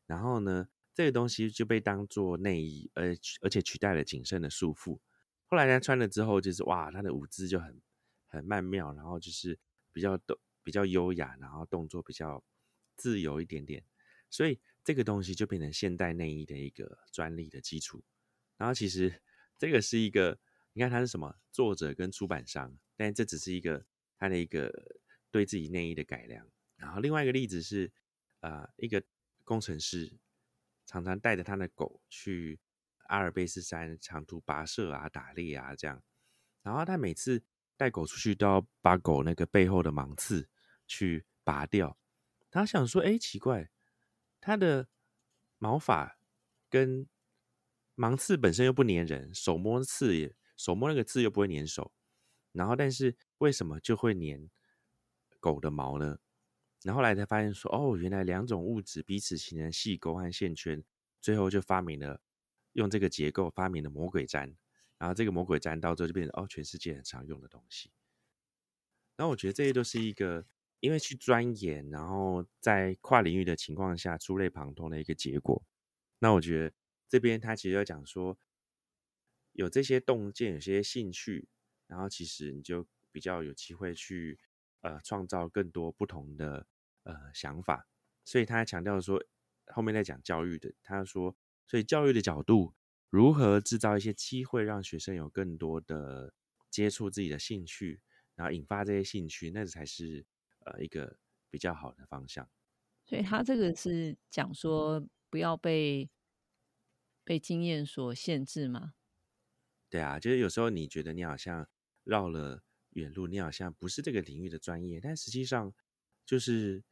然后呢，这个东西就被当做内衣，而而且取代了紧身的束缚。后来她穿了之后，就是哇，他的舞姿就很很曼妙，然后就是比较动比较优雅，然后动作比较自由一点点。所以这个东西就变成现代内衣的一个专利的基础。然后其实这个是一个，你看它是什么作者跟出版商，但这只是一个它的一个。对自己内衣的改良，然后另外一个例子是，呃，一个工程师常常带着他的狗去阿尔卑斯山长途跋涉啊、打猎啊这样，然后他每次带狗出去都要把狗那个背后的芒刺去拔掉。他想说，哎，奇怪，他的毛发跟芒刺本身又不粘人，手摸刺也手摸那个刺又不会粘手，然后但是为什么就会粘？狗的毛呢？然后来才发现说，哦，原来两种物质彼此形成细沟和线圈，最后就发明了用这个结构发明了魔鬼毡。然后这个魔鬼毡到最后就变成哦，全世界很常用的东西。然后我觉得这些都是一个因为去钻研，然后在跨领域的情况下触类旁通的一个结果。那我觉得这边他其实要讲说，有这些洞见，有些兴趣，然后其实你就比较有机会去。呃，创造更多不同的呃想法，所以他强调说，后面在讲教育的，他说，所以教育的角度，如何制造一些机会，让学生有更多的接触自己的兴趣，然后引发这些兴趣，那才是呃一个比较好的方向。所以他这个是讲说不要被被经验所限制吗？对啊，就是有时候你觉得你好像绕了远路，你好像不是这个领域的专业，但实际上就是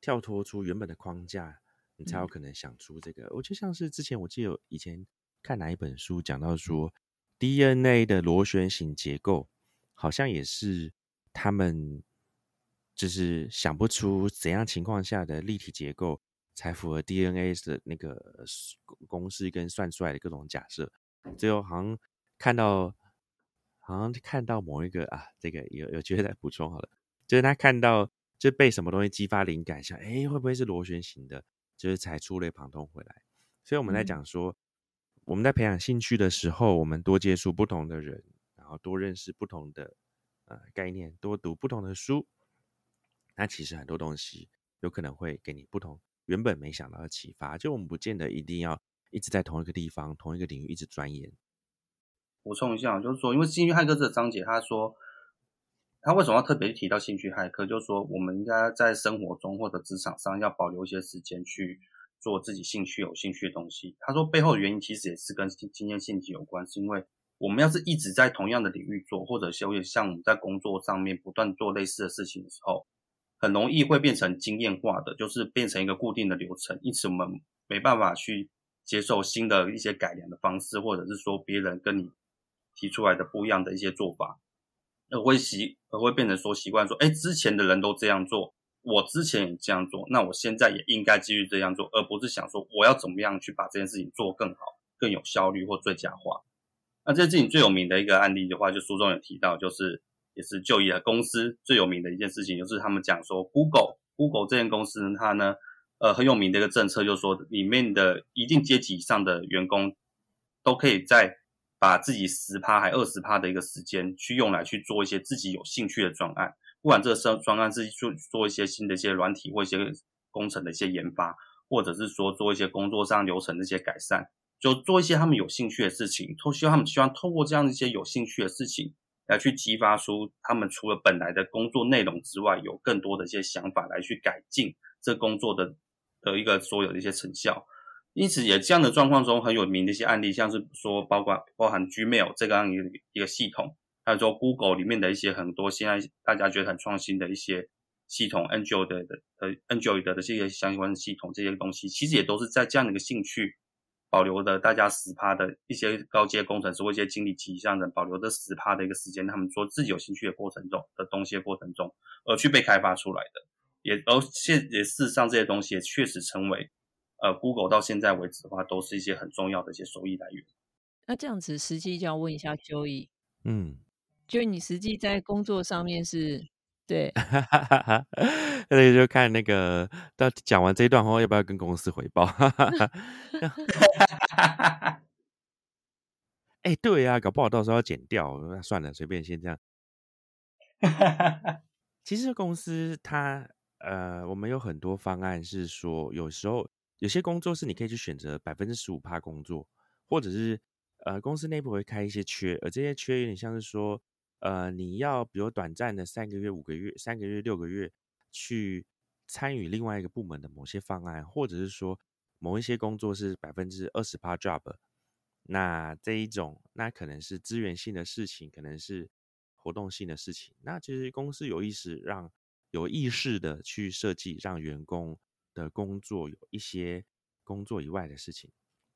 跳脱出原本的框架，你才有可能想出这个。我就像是之前我记得有以前看哪一本书讲到说，DNA 的螺旋形结构好像也是他们就是想不出怎样情况下的立体结构才符合 DNA 的那个公式跟算出来的各种假设，最后好像。看到，好像看到某一个啊，这个有有机会再补充好了。就是他看到，就被什么东西激发灵感，想哎，会不会是螺旋形的？就是才触类旁通回来。所以我们在讲说，我们在培养兴趣的时候，我们多接触不同的人，然后多认识不同的呃概念，多读不同的书。那其实很多东西有可能会给你不同原本没想到的启发。就我们不见得一定要一直在同一个地方、同一个领域一直钻研。补充一下，就是说，因为兴趣骇客这个章节，他说他为什么要特别提到兴趣骇客？就是说，我们应该在生活中或者职场上要保留一些时间去做自己兴趣有兴趣的东西。他说背后的原因其实也是跟经验性质有关，是因为我们要是一直在同样的领域做，或者有点像我们在工作上面不断做类似的事情的时候，很容易会变成经验化的，就是变成一个固定的流程，因此我们没办法去接受新的一些改良的方式，或者是说别人跟你。提出来的不一样的一些做法，而会习而会变成说习惯说，哎，之前的人都这样做，我之前也这样做，那我现在也应该继续这样做，而不是想说我要怎么样去把这件事情做更好、更有效率或最佳化。那这件事情最有名的一个案例的话，就书中有提到，就是也是就业公司最有名的一件事情，就是他们讲说，Google Google 这间公司呢，它呢，呃，很有名的一个政策，就是说里面的一定阶级以上的员工都可以在把自己十趴还二十趴的一个时间去用来去做一些自己有兴趣的专案，不管这个专专案是做做一些新的一些软体或一些工程的一些研发，或者是说做一些工作上流程的一些改善，就做一些他们有兴趣的事情，都希望他们希望透过这样一些有兴趣的事情来去激发出他们除了本来的工作内容之外，有更多的一些想法来去改进这工作的的一个所有的一些成效。因此，也这样的状况中很有名的一些案例，像是说，包括包含 Gmail 这样一个一个系统，还有说 Google 里面的一些很多现在大家觉得很创新的一些系统，Android 的呃 Android 的这些相关的系统，这些东西其实也都是在这样的一个兴趣保留的大家十趴的一些高阶工程师或一些经理级以上的保留的十趴的一个时间，他们做自己有兴趣的过程中的东西的过程中而去被开发出来的，也而现也事实上这些东西也确实成为。呃，Google 到现在为止的话，都是一些很重要的一些收益来源。那这样子，实际就要问一下 Joey，嗯，就是你实际在工作上面是，对，(laughs) 那个就看那个，到讲完这一段后，要不要跟公司回报？(laughs) 哎，对呀，搞不好到时候要剪掉，那算了，随便先这样。(laughs) 其实公司它，呃，我们有很多方案是说，有时候。有些工作是你可以去选择百分之十五趴工作，或者是呃公司内部会开一些缺，而这些缺有点像是说，呃你要比如短暂的三个月、五个月、三个月、六个月去参与另外一个部门的某些方案，或者是说某一些工作是百分之二十趴 job，那这一种那可能是资源性的事情，可能是活动性的事情，那其实公司有意识让有意识的去设计让员工。的工作有一些工作以外的事情。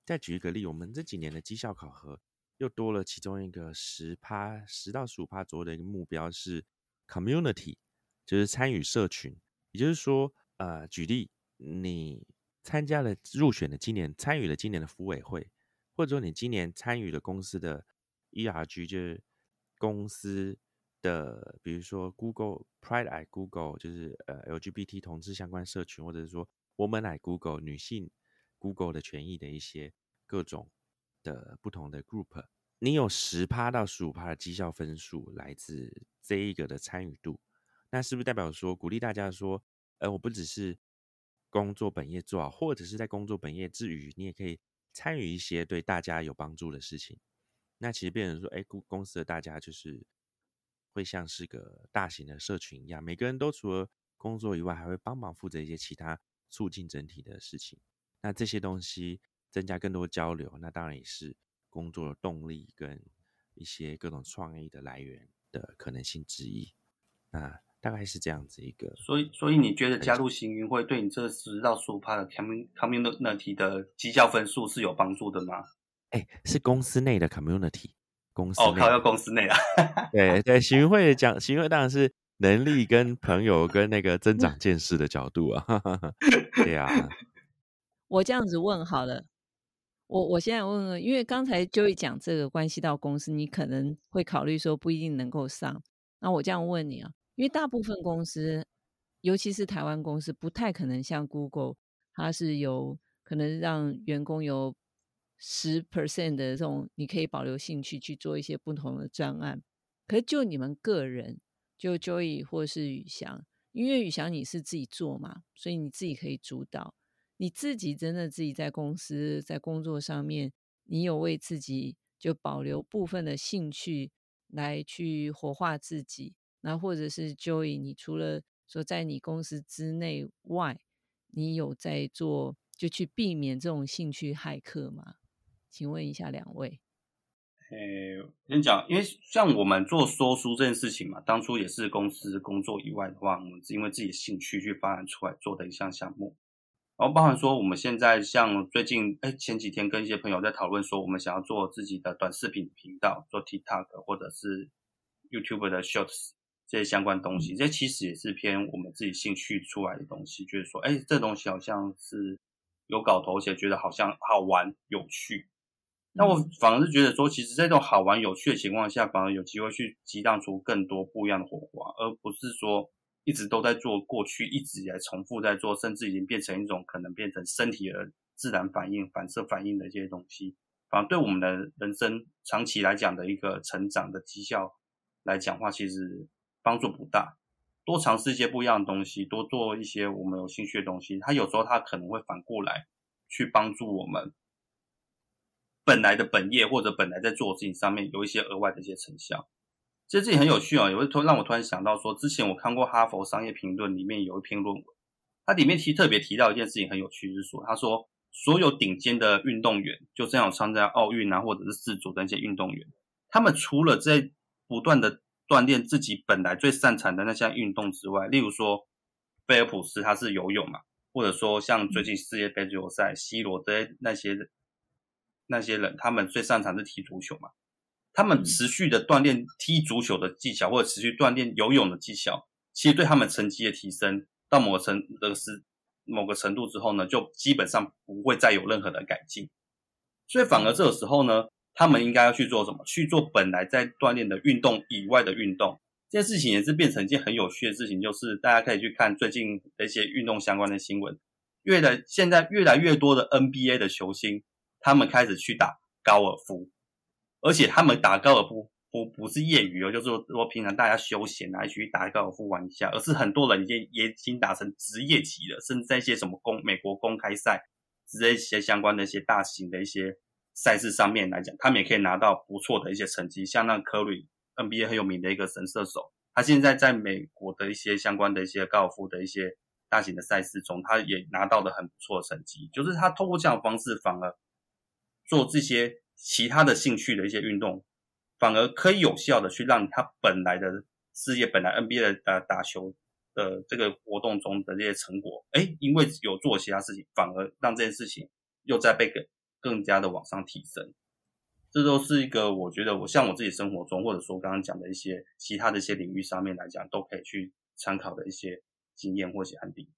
再举一个例，我们这几年的绩效考核又多了其中一个十趴十到十五趴左右的一个目标是 community，就是参与社群。也就是说，呃，举例，你参加了入选的今年参与了今年的服委会，或者说你今年参与了公司的 ERG，就是公司。的，比如说 Google Pride at Google，就是呃 LGBT 同志相关社群，或者是说 Woman at Google 女性 Google 的权益的一些各种的不同的 group，你有十趴到十五趴的绩效分数来自这一个的参与度，那是不是代表说鼓励大家说，呃，我不只是工作本业做好，或者是在工作本业之余，你也可以参与一些对大家有帮助的事情。那其实变成说，哎，公公司的大家就是。会像是个大型的社群一样，每个人都除了工作以外，还会帮忙负责一些其他促进整体的事情。那这些东西增加更多交流，那当然也是工作的动力跟一些各种创意的来源的可能性之一。那大概是这样子一个。所以，所以你觉得加入行云会对你这十到十五趴的 community 的绩效分数是有帮助的吗？哎，是公司内的 community，公司哦，靠，要公司内啊。对对，行云会讲行云会当然是。能力跟朋友跟那个增长见识的角度啊，(laughs) 对啊。(laughs) (laughs) 我这样子问好了，我我现在问问，因为刚才就会讲这个关系到公司，你可能会考虑说不一定能够上。那我这样问你啊，因为大部分公司，尤其是台湾公司，不太可能像 Google，它是有可能让员工有十 percent 的这种，你可以保留兴趣去做一些不同的专案。可是就你们个人。就 Joey 或是宇翔，因为宇翔你是自己做嘛，所以你自己可以主导。你自己真的自己在公司在工作上面，你有为自己就保留部分的兴趣来去活化自己。那或者是 Joy，你除了说在你公司之内外，你有在做就去避免这种兴趣骇客吗？请问一下两位。诶，先讲，因为像我们做说书这件事情嘛，当初也是公司工作以外的话，我们是因为自己的兴趣去发展出来做的一项项目。然后包含说，我们现在像最近，哎，前几天跟一些朋友在讨论说，我们想要做自己的短视频频道，做 TikTok 或者是 YouTube 的 Shorts 这些相关东西，这其实也是偏我们自己兴趣出来的东西，就是说，哎，这东西好像是有搞头，而且觉得好像好玩有趣。那我反而是觉得说，其实在这种好玩有趣的情况下，反而有机会去激荡出更多不一样的火花，而不是说一直都在做过去一直以来重复在做，甚至已经变成一种可能变成身体的自然反应、反射反应的一些东西。反而对我们的人生长期来讲的一个成长的绩效来讲话，其实帮助不大。多尝试一些不一样的东西，多做一些我们有兴趣的东西，它有时候它可能会反过来去帮助我们。本来的本业或者本来在做事情上面有一些额外的一些成效，其实这也很有趣啊，也会突让我突然想到说，之前我看过哈佛商业评论里面有一篇论文，它里面提特别提到一件事情很有趣，就是说他说所有顶尖的运动员，就这样参加奥运啊或者是世足的那些运动员，他们除了在不断的锻炼自己本来最擅长的那项运动之外，例如说菲尔普斯他是游泳嘛，或者说像最近世界杯足球赛，C 罗的那些。那些人，他们最擅长是踢足球嘛？他们持续的锻炼踢足球的技巧，或者持续锻炼游泳的技巧，其实对他们成绩的提升到某个程的是某个程度之后呢，就基本上不会再有任何的改进。所以反而这个时候呢，他们应该要去做什么？去做本来在锻炼的运动以外的运动。这件事情也是变成一件很有趣的事情，就是大家可以去看最近的一些运动相关的新闻，越来现在越来越多的 NBA 的球星。他们开始去打高尔夫，而且他们打高尔夫不不是业余哦，就是说平常大家休闲啊，去打高尔夫玩一下，而是很多人已经也已经打成职业级了，甚至在一些什么公美国公开赛之类一些相关的一些大型的一些赛事上面来讲，他们也可以拿到不错的一些成绩。像那科里 NBA 很有名的一个神射手，他现在在美国的一些相关的一些高尔夫的一些大型的赛事中，他也拿到了很不错的成绩。就是他通过这样的方式，反而。做这些其他的兴趣的一些运动，反而可以有效的去让他本来的事业，本来 NBA 的呃打球的这个活动中的这些成果，哎，因为有做其他事情，反而让这件事情又在被更更加的往上提升。这都是一个我觉得我像我自己生活中，或者说刚刚讲的一些其他的一些领域上面来讲，都可以去参考的一些经验或者案例。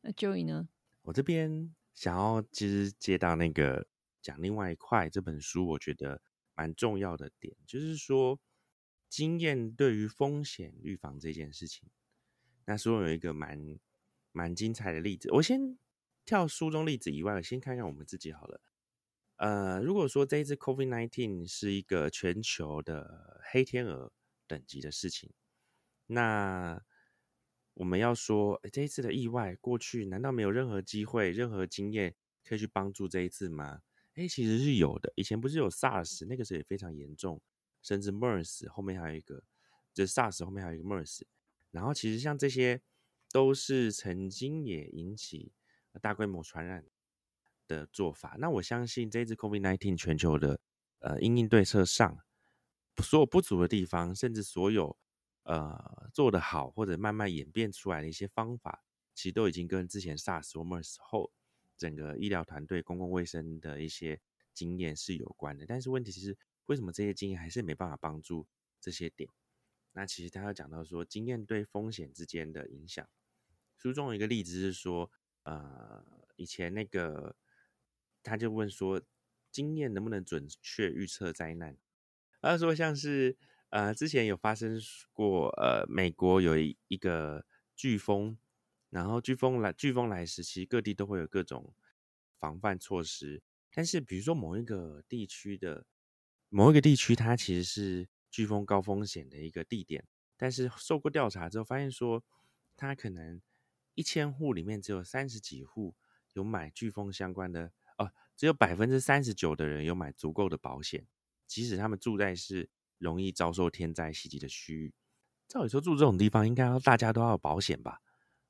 那 Joey 呢？我这边想要其实接到那个。讲另外一块，这本书我觉得蛮重要的点，就是说经验对于风险预防这件事情。那书中有一个蛮蛮精彩的例子，我先跳书中例子以外，我先看看我们自己好了。呃，如果说这一次 COVID-19 是一个全球的黑天鹅等级的事情，那我们要说这一次的意外过去，难道没有任何机会、任何经验可以去帮助这一次吗？哎，其实是有的。以前不是有 SARS，那个时候也非常严重，甚至 MERS 后面还有一个，就是 SARS 后面还有一个 MERS。然后其实像这些，都是曾经也引起大规模传染的做法。那我相信这一次 COVID-19 全球的呃应应对策上，所有不足的地方，甚至所有呃做得好或者慢慢演变出来的一些方法，其实都已经跟之前 SARS 或 MERS 后整个医疗团队、公共卫生的一些经验是有关的。但是问题是，为什么这些经验还是没办法帮助这些点？那其实他要讲到说，经验对风险之间的影响。书中有一个例子是说，呃，以前那个他就问说，经验能不能准确预测灾难？他说像是呃，之前有发生过，呃，美国有一一个飓风，然后飓风来，飓风来时，其实各地都会有各种防范措施。但是比如说某一个地区的某一个地区，它其实是飓风高风险的一个地点，但是受过调查之后，发现说，它可能一千户里面只有三十几户有买飓风相关的，哦，只有百分之三十九的人有买足够的保险，即使他们住在是容易遭受天灾袭击的区域。照理说住这种地方，应该要大家都要有保险吧？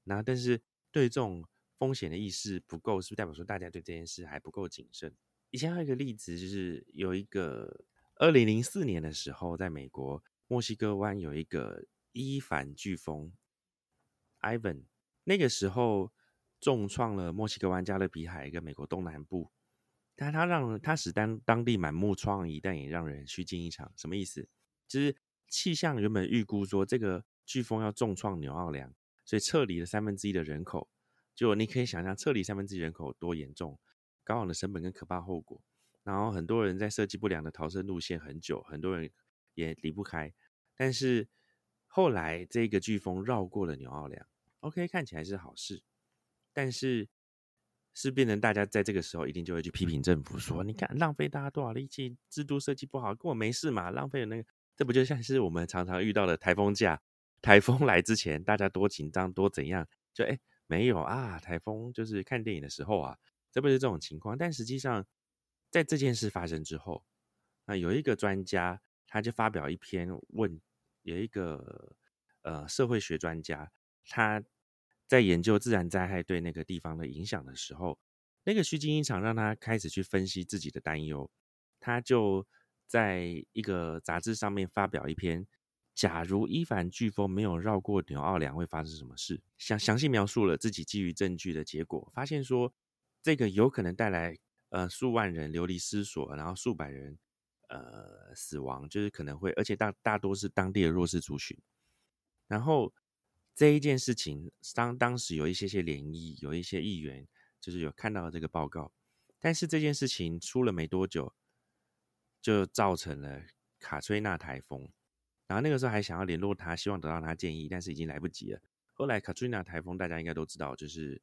那但是对这种风险的意识不够，是不是代表说大家对这件事还不够谨慎？以前还有一个例子，就是有一个。二零零四年的时候，在美国墨西哥湾有一个伊凡飓风，Ivan，那个时候重创了墨西哥湾、加勒比海一个美国东南部，但它让它使当当地满目疮痍，但也让人虚惊一场。什么意思？就是气象原本预估说这个飓风要重创纽奥良，所以撤离了三分之一的人口。就你可以想象，撤离三分之一人口多严重，高昂的成本跟可怕后果。然后很多人在设计不良的逃生路线很久，很多人也离不开。但是后来这个飓风绕过了纽奥良，OK，看起来是好事。但是是变成大家在这个时候一定就会去批评政府，说你看浪费大家多少力气，制度设计不好，跟我没事嘛，浪费了那个，这不就像是我们常常遇到的台风假，台风 (laughs) 来之前大家多紧张多怎样，就哎没有啊，台风就是看电影的时候啊，这不是这种情况，但实际上。在这件事发生之后，那有一个专家，他就发表一篇问，有一个呃社会学专家，他在研究自然灾害对那个地方的影响的时候，那个虚惊一场，让他开始去分析自己的担忧。他就在一个杂志上面发表一篇，假如伊凡飓风没有绕过纽奥良，会发生什么事？详详细描述了自己基于证据的结果，发现说这个有可能带来。呃，数万人流离失所，然后数百人呃死亡，就是可能会，而且大大多是当地的弱势族群。然后这一件事情，当当时有一些些涟漪，有一些议员就是有看到这个报告，但是这件事情出了没多久，就造成了卡崔娜台风。然后那个时候还想要联络他，希望得到他建议，但是已经来不及了。后来卡崔娜台风大家应该都知道，就是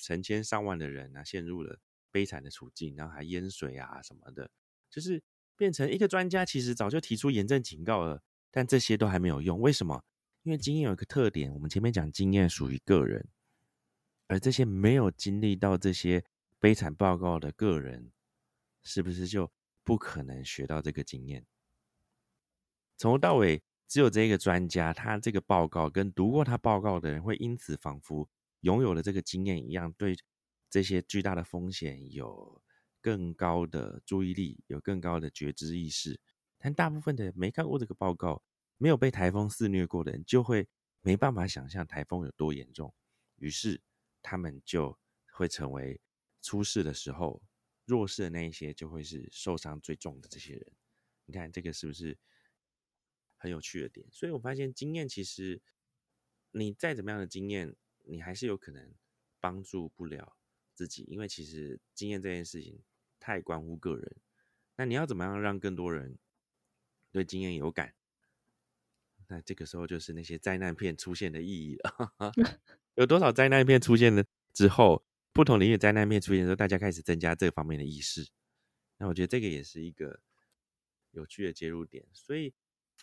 成千上万的人啊陷入了。悲惨的处境，然后还淹水啊什么的，就是变成一个专家，其实早就提出严正警告了，但这些都还没有用。为什么？因为经验有一个特点，我们前面讲经验属于个人，而这些没有经历到这些悲惨报告的个人，是不是就不可能学到这个经验？从头到尾，只有这个专家，他这个报告跟读过他报告的人，会因此仿佛拥有了这个经验一样，对。这些巨大的风险有更高的注意力，有更高的觉知意识，但大部分的没看过这个报告、没有被台风肆虐过的人，就会没办法想象台风有多严重，于是他们就会成为出事的时候弱势的那一些，就会是受伤最重的这些人。你看这个是不是很有趣的点？所以我发现经验其实你再怎么样的经验，你还是有可能帮助不了。自己，因为其实经验这件事情太关乎个人。那你要怎么样让更多人对经验有感？那这个时候就是那些灾难片出现的意义了。(laughs) 有多少灾难片出现了之后，不同领域灾难片出现的时候，大家开始增加这方面的意识。那我觉得这个也是一个有趣的接入点。所以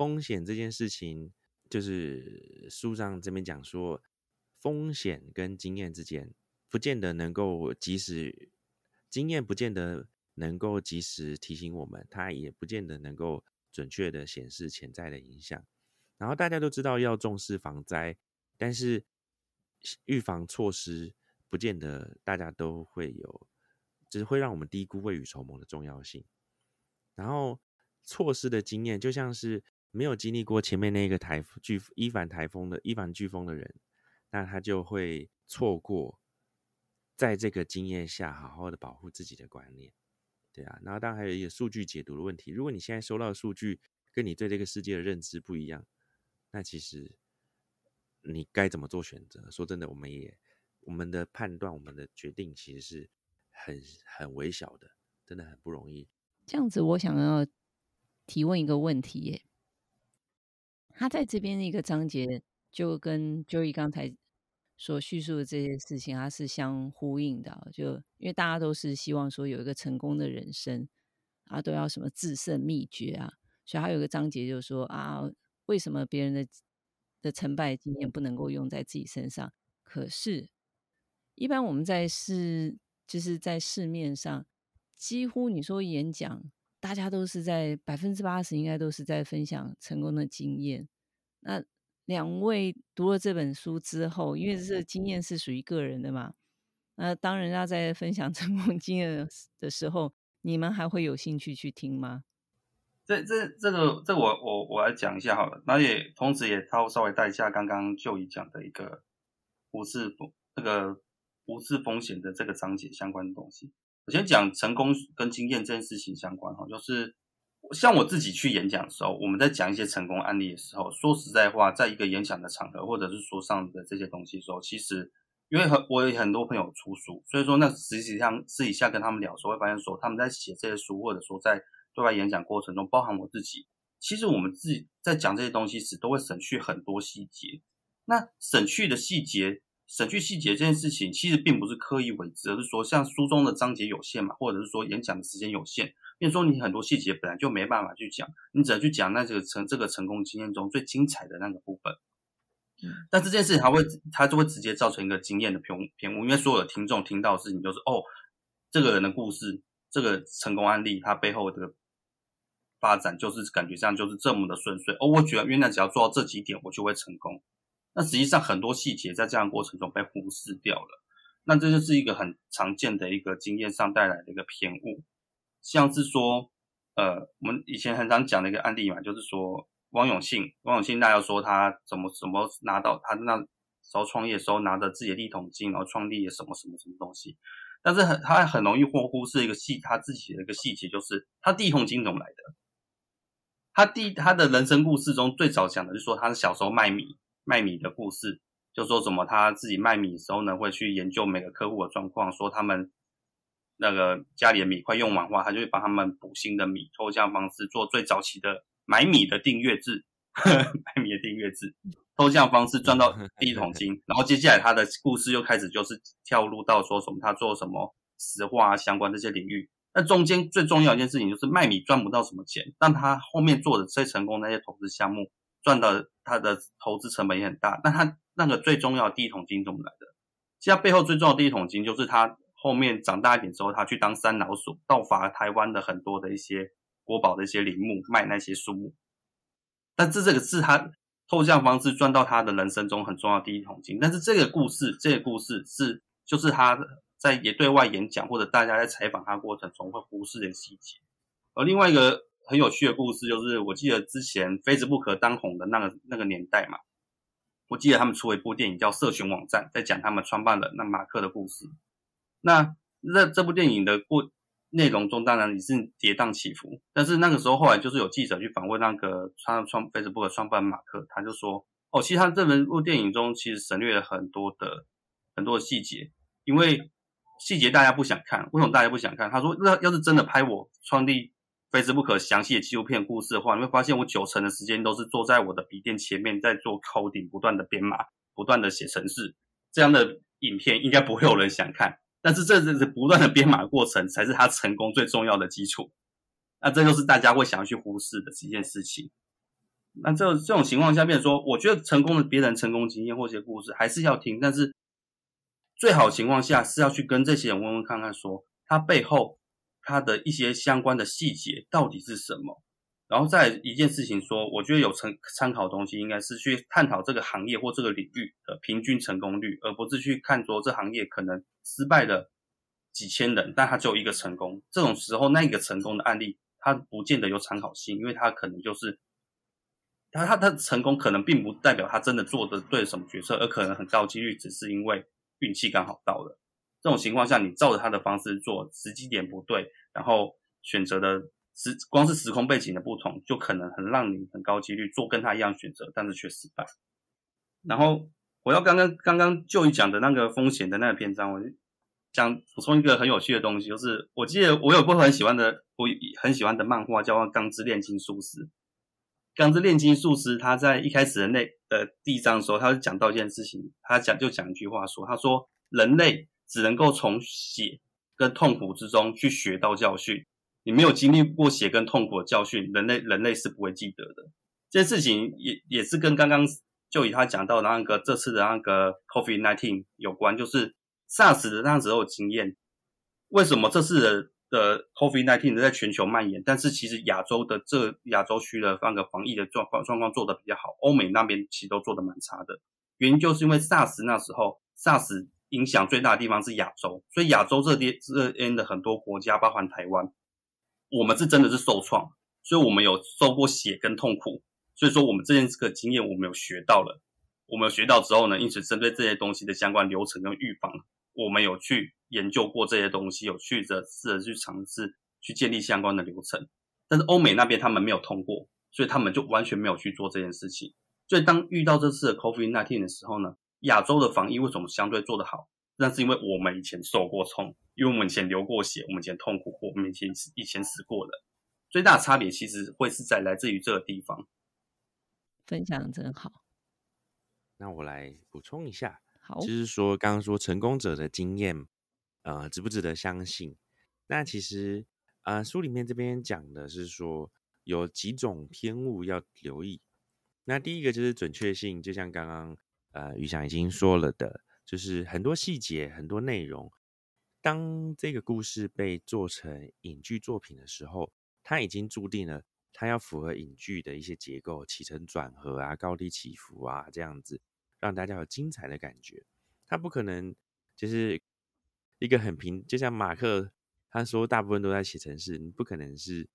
风险这件事情，就是书上这边讲说，风险跟经验之间。不见得能够及时经验，不见得能够及时提醒我们，它也不见得能够准确的显示潜在的影响。然后大家都知道要重视防灾，但是预防措施不见得大家都会有，就是会让我们低估未雨绸缪的重要性。然后措施的经验，就像是没有经历过前面那个台飓伊凡台风的伊凡飓风的人，那他就会错过在这个经验下好好的保护自己的观念。对啊，然后当然还有一个数据解读的问题。如果你现在收到的数据跟你对这个世界的认知不一样，那其实你该怎么做选择？说真的，我们也我们的判断、我们的决定其实是很很微小的，真的很不容易。这样子，我想要提问一个问题耶。他在这边的一个章节，就跟 Joey 刚才所叙述的这些事情，它是相呼应的。就因为大家都是希望说有一个成功的人生啊，都要什么制胜秘诀啊，所以他有个章节就是说啊，为什么别人的的成败经验不能够用在自己身上？可是，一般我们在市就是在市面上。几乎你说演讲，大家都是在百分之八十应该都是在分享成功的经验。那两位读了这本书之后，因为这经验是属于个人的嘛，那当人家在分享 (laughs) 成功经验的时候，你们还会有兴趣去听吗？这这这个这我我我来讲一下好了，那也同时也稍稍微带一下刚刚就已讲的一个无视风这个无视风险的这个章节相关的东西。我先讲成功跟经验这件事情相关哈，就是像我自己去演讲的时候，我们在讲一些成功案例的时候，说实在话，在一个演讲的场合或者是说上的这些东西的时候，其实因为很我有很多朋友出书，所以说那实际上私底下跟他们聊的时，候，会发现说他们在写这些书，或者说在对外演讲过程中，包含我自己，其实我们自己在讲这些东西时，都会省去很多细节。那省去的细节。省去细节这件事情，其实并不是刻意为之，而是说像书中的章节有限嘛，或者是说演讲的时间有限，变说你很多细节本来就没办法去讲，你只能去讲那个成这个成功经验中最精彩的那个部分。嗯，但这件事情它会，它就会直接造成一个经验的偏偏误，因为所有的听众听到的事情就是哦，这个人的故事，这个成功案例，它背后的发展就是感觉上就是这么的顺遂。哦，我觉得原来只要做到这几点，我就会成功。那实际上很多细节在这样过程中被忽视掉了，那这就是一个很常见的一个经验上带来的一个偏误，像是说，呃，我们以前很常讲的一个案例嘛，就是说汪永信，汪永信大家说他怎么怎么拿到他那时候创业的时候拿着自己的第一桶金，然后创立了什么什么什么东西，但是很他很容易忽忽视一个细他自己的一个细节，就是他第一桶金怎么来的？他第他的人生故事中最早讲的就是说他是小时候卖米。卖米的故事，就说什么他自己卖米的时候呢，会去研究每个客户的状况，说他们那个家里的米快用完的话，他就会帮他们补新的米，抽象方式做最早期的买米的订阅制，(laughs) 买米的订阅制，抽象方式赚到第一桶金，然后接下来他的故事又开始就是跳入到说什么他做什么石化相关这些领域，那中间最重要一件事情就是卖米赚不到什么钱，但他后面做的最成功那些投资项目。赚的他的投资成本也很大，那他那个最重要第一桶金怎么来的？其实他背后最重要第一桶金就是他后面长大一点之后，他去当三老鼠，盗伐台湾的很多的一些国宝的一些陵墓，卖那些树木。但这这个是他抽象方式赚到他的人生中很重要第一桶金。但是这个故事，这个故事是就是他在也对外演讲或者大家在采访他过程中会忽视的细节。而另外一个。很有趣的故事，就是我记得之前 Facebook 当红的那个那个年代嘛，我记得他们出了一部电影叫《社群网站》，在讲他们创办的那马克的故事。那那这部电影的过内容中，当然也是跌宕起伏。但是那个时候，后来就是有记者去访问那个创创 Facebook 创办马克，他就说：“哦，其实他这部电影中其实省略了很多的很多的细节，因为细节大家不想看。为什么大家不想看？他说，那要是真的拍我创立。”非之不可详细的纪录片故事的话，你会发现我九成的时间都是坐在我的笔电前面，在做 coding，不断的编码，不断的写程式。这样的影片应该不会有人想看。但是这这是不断的编码过程，才是他成功最重要的基础。那这就是大家会想要去忽视的这件事情。那这这种情况下面说，我觉得成功的别人成功经验或些故事还是要听，但是最好情况下是要去跟这些人问问看看，说他背后。它的一些相关的细节到底是什么？然后再一件事情说，我觉得有参参考的东西应该是去探讨这个行业或这个领域的平均成功率，而不是去看说这行业可能失败的几千人，但它只有一个成功。这种时候，那个成功的案例，它不见得有参考性，因为它可能就是他他他成功可能并不代表他真的做的对什么决策，而可能很高几率只是因为运气刚好到了。这种情况下，你照着他的方式做，时机点不对，然后选择的。时光是时空背景的不同，就可能很让你很高几率做跟他一样选择，但是却失败。然后我要刚刚刚刚就讲的那个风险的那个篇章，我讲补充一个很有趣的东西，就是我记得我有部很喜欢的，我很喜欢的漫画叫《钢之炼金术师》。《钢之炼金术师》他在一开始的那呃第一章的时候，他就讲到一件事情，他讲就讲一句话说，他说人类只能够从血跟痛苦之中去学到教训。你没有经历过血跟痛苦的教训，人类人类是不会记得的。这件事情也也是跟刚刚就以他讲到的那个这次的那个 COVID nineteen 有关，就是 SARS 的那时候经验。为什么这次的 COVID nineteen 在全球蔓延，但是其实亚洲的这亚洲区的那个防疫的状况状况做得比较好，欧美那边其实都做得蛮差的。原因就是因为 SARS 那时候 SARS 影响最大的地方是亚洲，所以亚洲这边这边的很多国家，包含台湾。我们是真的是受创，所以我们有受过血跟痛苦，所以说我们这件这个经验我们有学到了，我们有学到之后呢，因此针对这些东西的相关流程跟预防，我们有去研究过这些东西，有去着试着去尝试去建立相关的流程，但是欧美那边他们没有通过，所以他们就完全没有去做这件事情。所以当遇到这次的 COVID-19 的时候呢，亚洲的防疫为什么相对做得好？那是因为我们以前受过创，因为我们以前流过血，我们以前痛苦过，我们以前以前死过的，最大的差别其实会是在来自于这个地方。分享真好。那我来补充一下，好，就是说刚刚说成功者的经验，呃，值不值得相信？那其实，呃，书里面这边讲的是说有几种偏误要留意。那第一个就是准确性，就像刚刚呃于翔已经说了的。就是很多细节、很多内容，当这个故事被做成影剧作品的时候，它已经注定了它要符合影剧的一些结构，起承转合啊、高低起伏啊，这样子让大家有精彩的感觉。它不可能就是一个很平，就像马克他说，大部分都在写程式，你不可能是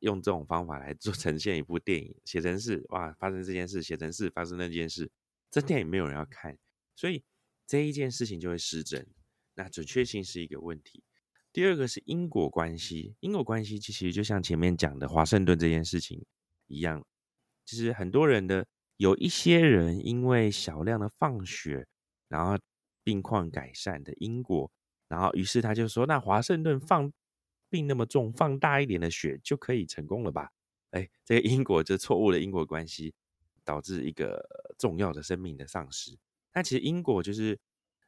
用这种方法来做 (laughs) 呈现一部电影。写程式哇，发生这件事；写程式发生那件事，这电影没有人要看，所以。这一件事情就会失真，那准确性是一个问题。第二个是因果关系，因果关系其实就像前面讲的华盛顿这件事情一样，其实很多人的有一些人因为小量的放血，然后病况改善的因果，然后于是他就说，那华盛顿放病那么重，放大一点的血就可以成功了吧？哎，这个因果就错误的因果关系，导致一个重要的生命的丧失。那其实因果就是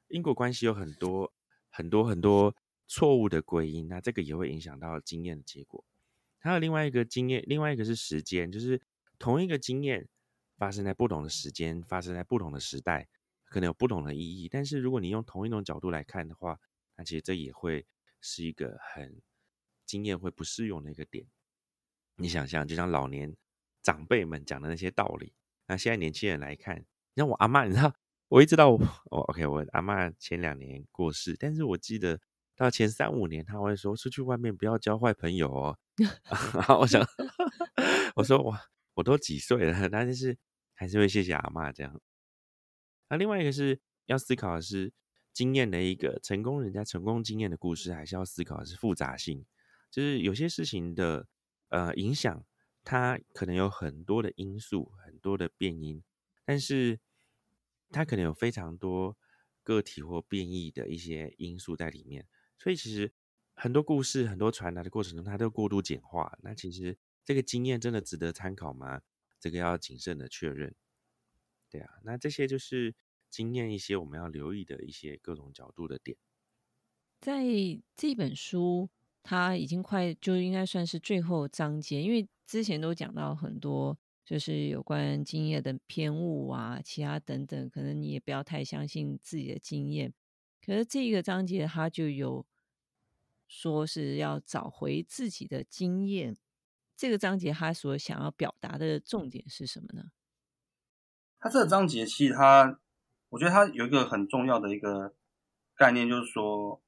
因果关系有很多很多很多错误的归因，那这个也会影响到经验的结果。还有另外一个经验，另外一个是时间，就是同一个经验发生在不同的时间，发生在不同的时代，可能有不同的意义。但是如果你用同一种角度来看的话，那其实这也会是一个很经验会不适用的一个点。你想象，就像老年长辈们讲的那些道理，那现在年轻人来看，你像我阿妈，你知道。我一直到我，OK，我阿妈前两年过世，但是我记得到前三五年，他会说出去外面不要交坏朋友哦。(laughs) (laughs) 然后我想，(laughs) 我说哇，我都几岁了，但是还是会谢谢阿妈这样。那另外一个是要思考的是经验的一个成功人家成功经验的故事，还是要思考的是复杂性，就是有些事情的呃影响，它可能有很多的因素，很多的变因，但是。它可能有非常多个体或变异的一些因素在里面，所以其实很多故事、很多传达的过程中，它都过度简化。那其实这个经验真的值得参考吗？这个要谨慎的确认。对啊，那这些就是经验一些我们要留意的一些各种角度的点。在这本书，它已经快就应该算是最后章节，因为之前都讲到很多。就是有关经验的偏误啊，其他等等，可能你也不要太相信自己的经验。可是这个章节它就有说是要找回自己的经验，这个章节他所想要表达的重点是什么呢？他这个章节其实他，我觉得他有一个很重要的一个概念，就是说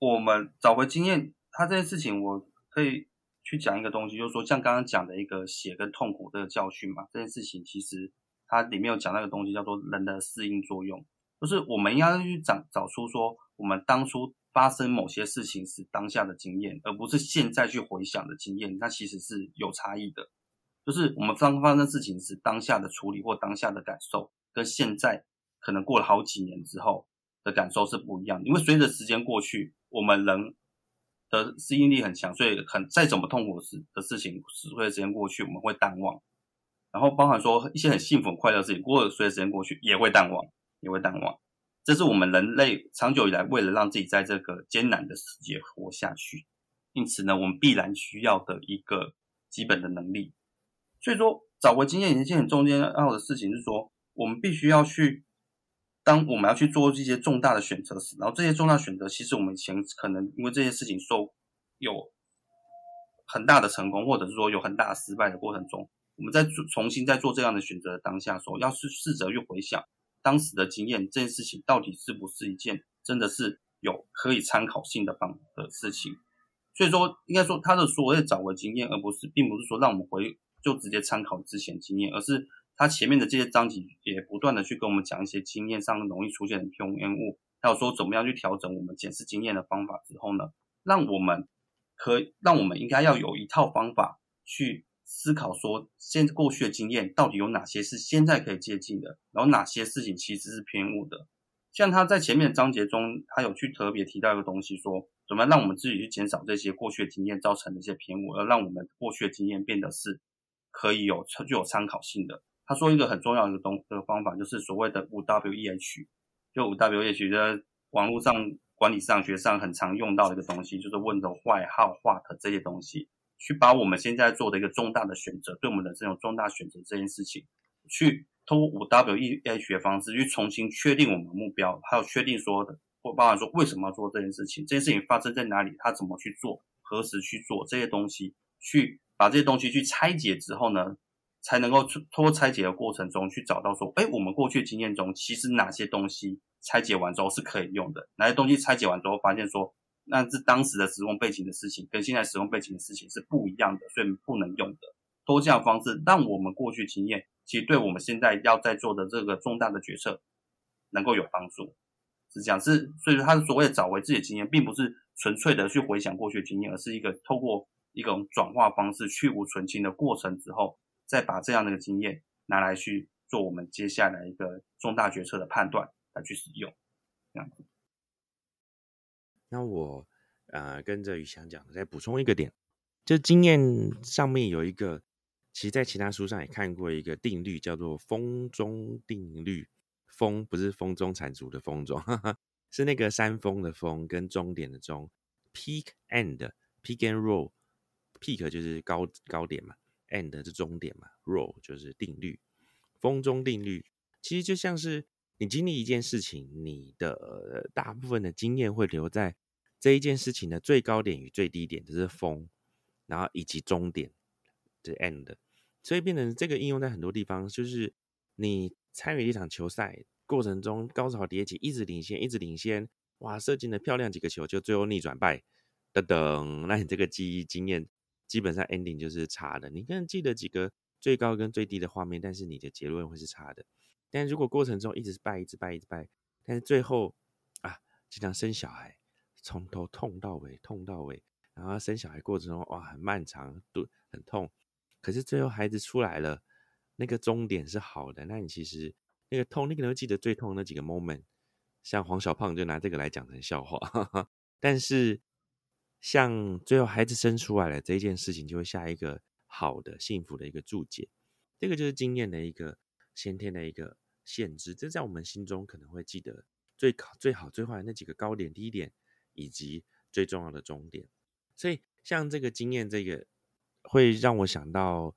我们找回经验。他这件事情我可以去讲一个东西，就是说像刚刚讲的一个血跟痛苦这个教训嘛。这件事情其实它里面有讲那个东西叫做人的适应作用，就是我们应该去找找出说我们当初。发生某些事情是当下的经验，而不是现在去回想的经验，那其实是有差异的。就是我们刚发生事情是当下的处理或当下的感受，跟现在可能过了好几年之后的感受是不一样。因为随着时间过去，我们人的适应力很强，所以很再怎么痛苦的事的事情，随着时间过去，我们会淡忘。然后包含说一些很幸福、很快乐的事情，过了随着时间过去，也会淡忘，也会淡忘。这是我们人类长久以来为了让自己在这个艰难的世界活下去，因此呢，我们必然需要的一个基本的能力。所以说，找回经验一件很重要的事情是说，我们必须要去，当我们要去做这些重大的选择时，然后这些重大选择，其实我们以前可能因为这些事情受有很大的成功，或者是说有很大的失败的过程中，我们在重新在做这样的选择的当下，说要是试着去回想。当时的经验，这件事情到底是不是一件真的是有可以参考性的方的事情？所以说，应该说他的所谓找回经验，而不是，并不是说让我们回就直接参考之前经验，而是他前面的这些章节也不断的去跟我们讲一些经验上容易出现的偏误，还有说怎么样去调整我们检视经验的方法之后呢，让我们可让我们应该要有一套方法去。思考说，现过去的经验到底有哪些是现在可以接近的，然后哪些事情其实是偏误的。像他在前面的章节中，他有去特别提到一个东西，说怎么让我们自己去减少这些过去的经验造成的一些偏误，而让我们过去的经验变得是可以有具有参考性的。他说一个很重要的一个东的方法，就是所谓的五 W E H，就五 W E H 的网络上管理上学上很常用到的一个东西，就是问的坏号 what 这些东西。去把我们现在做的一个重大的选择，对我们的这种重大选择这件事情，去通过五 W E H 的方式去重新确定我们的目标，还有确定说的，或包含说为什么要做这件事情，这件事情发生在哪里，他怎么去做，何时去做这些东西，去把这些东西去拆解之后呢，才能够通过拆解的过程中去找到说，哎，我们过去经验中其实哪些东西拆解完之后是可以用的，哪些东西拆解完之后发现说。那是当时的时空背景的事情，跟现在时空背景的事情是不一样的，所以不能用的。多这样方式，让我们过去经验，其实对我们现在要在做的这个重大的决策，能够有帮助。是这样，是所以说，他所谓的找回自己的经验，并不是纯粹的去回想过去经验，而是一个透过一种转化方式去无存清的过程之后，再把这样的一个经验拿来去做我们接下来一个重大决策的判断来去使用，这样。那我呃跟着宇翔讲，再补充一个点，就经验上面有一个，其实在其他书上也看过一个定律，叫做风中定律。风不是风中产足的风中，(laughs) 是那个山峰的峰跟终点的终。Peak and peak and roll，peak 就是高高点嘛 End 是终点嘛，roll 就是定律。风中定律其实就像是。你经历一件事情，你的大部分的经验会留在这一件事情的最高点与最低点，就是风，然后以及终点，是 end。所以变成这个应用在很多地方，就是你参与一场球赛过程中高潮迭起，一直领先，一直领先，哇，射进了漂亮几个球，就最后逆转败，等等，那你这个记忆经验基本上 ending 就是差的。你可能记得几个最高跟最低的画面，但是你的结论会是差的。但如果过程中一直败，一直败，一直败，但是最后啊，经常生小孩，从头痛到尾，痛到尾，然后生小孩过程中哇，很漫长，都很痛，可是最后孩子出来了，那个终点是好的，那你其实那个痛，你可能会记得最痛那几个 moment，像黄小胖就拿这个来讲成笑话，(laughs) 哈哈但是像最后孩子生出来了这件事情，就会下一个好的、幸福的一个注解，这个就是经验的一个。先天的一个限制，这在我们心中可能会记得最好、最好、最坏的那几个高点、低点，以及最重要的终点。所以，像这个经验，这个会让我想到，